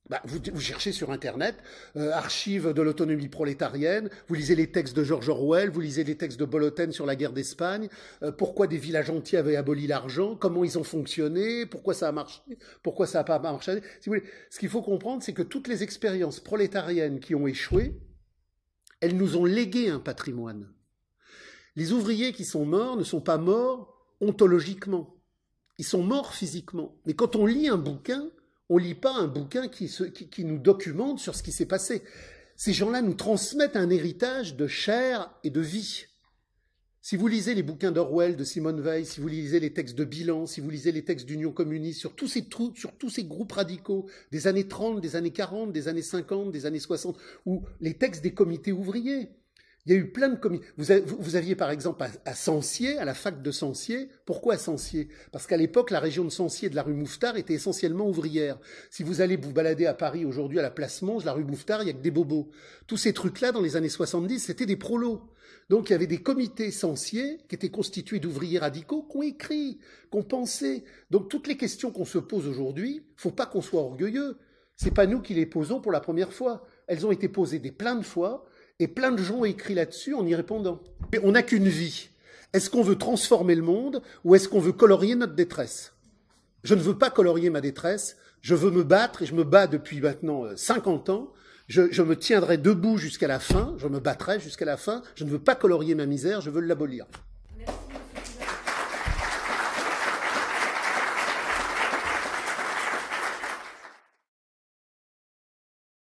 Bah, vous, cherchez sur Internet, euh, archives de l'autonomie prolétarienne, vous lisez les textes de George Orwell, vous lisez les textes de Boloten sur la guerre d'Espagne, euh, pourquoi des villages entiers avaient aboli l'argent, comment ils ont fonctionné, pourquoi ça a marché, pourquoi ça n'a pas marché. Si vous voulez, ce qu'il faut comprendre, c'est que toutes les expériences prolétariennes qui ont échoué, elles nous ont légué un patrimoine. Les ouvriers qui sont morts ne sont pas morts ontologiquement. Ils sont morts physiquement. Mais quand on lit un bouquin, on lit pas un bouquin qui, nous documente sur ce qui s'est passé. Ces gens-là nous transmettent un héritage de chair et de vie. Si vous lisez les bouquins d'Orwell, de Simone Veil, si vous lisez les textes de Bilan, si vous lisez les textes d'Union communiste, sur tous ces sur tous ces groupes radicaux des années 30, des années 40, des années 50, des années 60, ou les textes des comités ouvriers, il y a eu plein de comités. Vous, aviez par exemple à, à, Sancier, à la fac de Sancier. Pourquoi Sancier? Parce qu'à l'époque, la région de Sancier de la rue Mouffetard était essentiellement ouvrière. Si vous allez vous balader à Paris aujourd'hui à la place Monge, la rue Mouffetard, il y a que des bobos. Tous ces trucs-là, dans les années 70, c'était des prolos. Donc il y avait des comités Sancier qui étaient constitués d'ouvriers radicaux qui ont écrit, qui ont pensé. Donc toutes les questions qu'on se pose aujourd'hui, faut pas qu'on soit orgueilleux. C'est pas nous qui les posons pour la première fois. Elles ont été posées des plein de fois et plein de gens ont écrit là-dessus en y répondant. Mais on n'a qu'une vie. Est-ce qu'on veut transformer le monde ou est-ce qu'on veut colorier notre détresse? Je ne veux pas colorier ma détresse, je veux me battre et je me bats depuis maintenant 50 euh, ans. Je, je me tiendrai debout jusqu'à la fin, je me battrai jusqu'à la fin. Je ne veux pas colorier ma misère, je veux l'abolir.